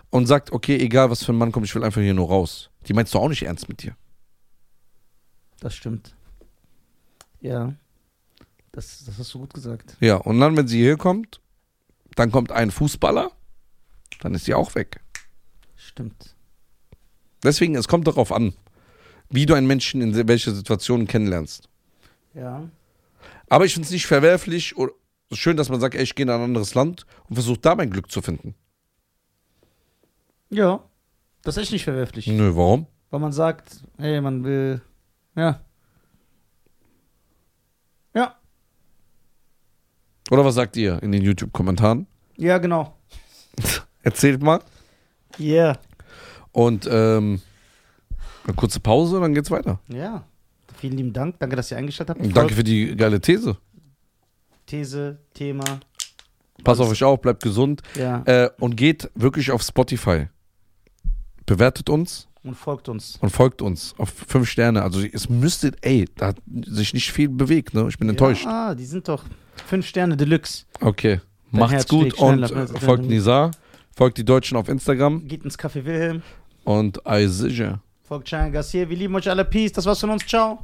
und sagt, okay, egal was für ein Mann kommt, ich will einfach hier nur raus. Die meinst du auch nicht ernst mit dir. Das stimmt. Ja. Das, das hast du gut gesagt. Ja, und dann, wenn sie hier kommt, dann kommt ein Fußballer, dann ist sie auch weg. Stimmt. Deswegen, es kommt darauf an, wie du einen Menschen in welcher Situation kennenlernst. Ja. Aber ich finde es nicht verwerflich oder schön, dass man sagt, ey, ich gehe in ein anderes Land und versuche da mein Glück zu finden. Ja. Das ist echt nicht verwerflich. Nö, warum? Weil man sagt, hey, man will. Ja. Ja. Oder was sagt ihr in den YouTube-Kommentaren? Ja, genau. Erzählt mal. Yeah. Und ähm, eine kurze Pause, dann geht's weiter. Ja. Vielen lieben Dank. Danke, dass ihr eingeschaltet habt. Und danke für die geile These. These, Thema. Pass auf euch auf, bleibt gesund Ja. äh, und geht wirklich auf Spotify. Bewertet uns Und folgt uns. und folgt uns auf fünf Sterne. Also es müsste, ey, da hat sich nicht viel bewegt, ne? Ich bin enttäuscht. Ja, ah, die sind doch fünf Sterne Deluxe. Okay. Dein Macht's Herz gut und äh, folgt. Nizar, folgt die Deutschen auf Instagram Geht ins Café Wilhelm. und I sicher. Folgt Cheyenne Garcia. Wir lieben euch alle. Peace. Das war's von uns. Ciao.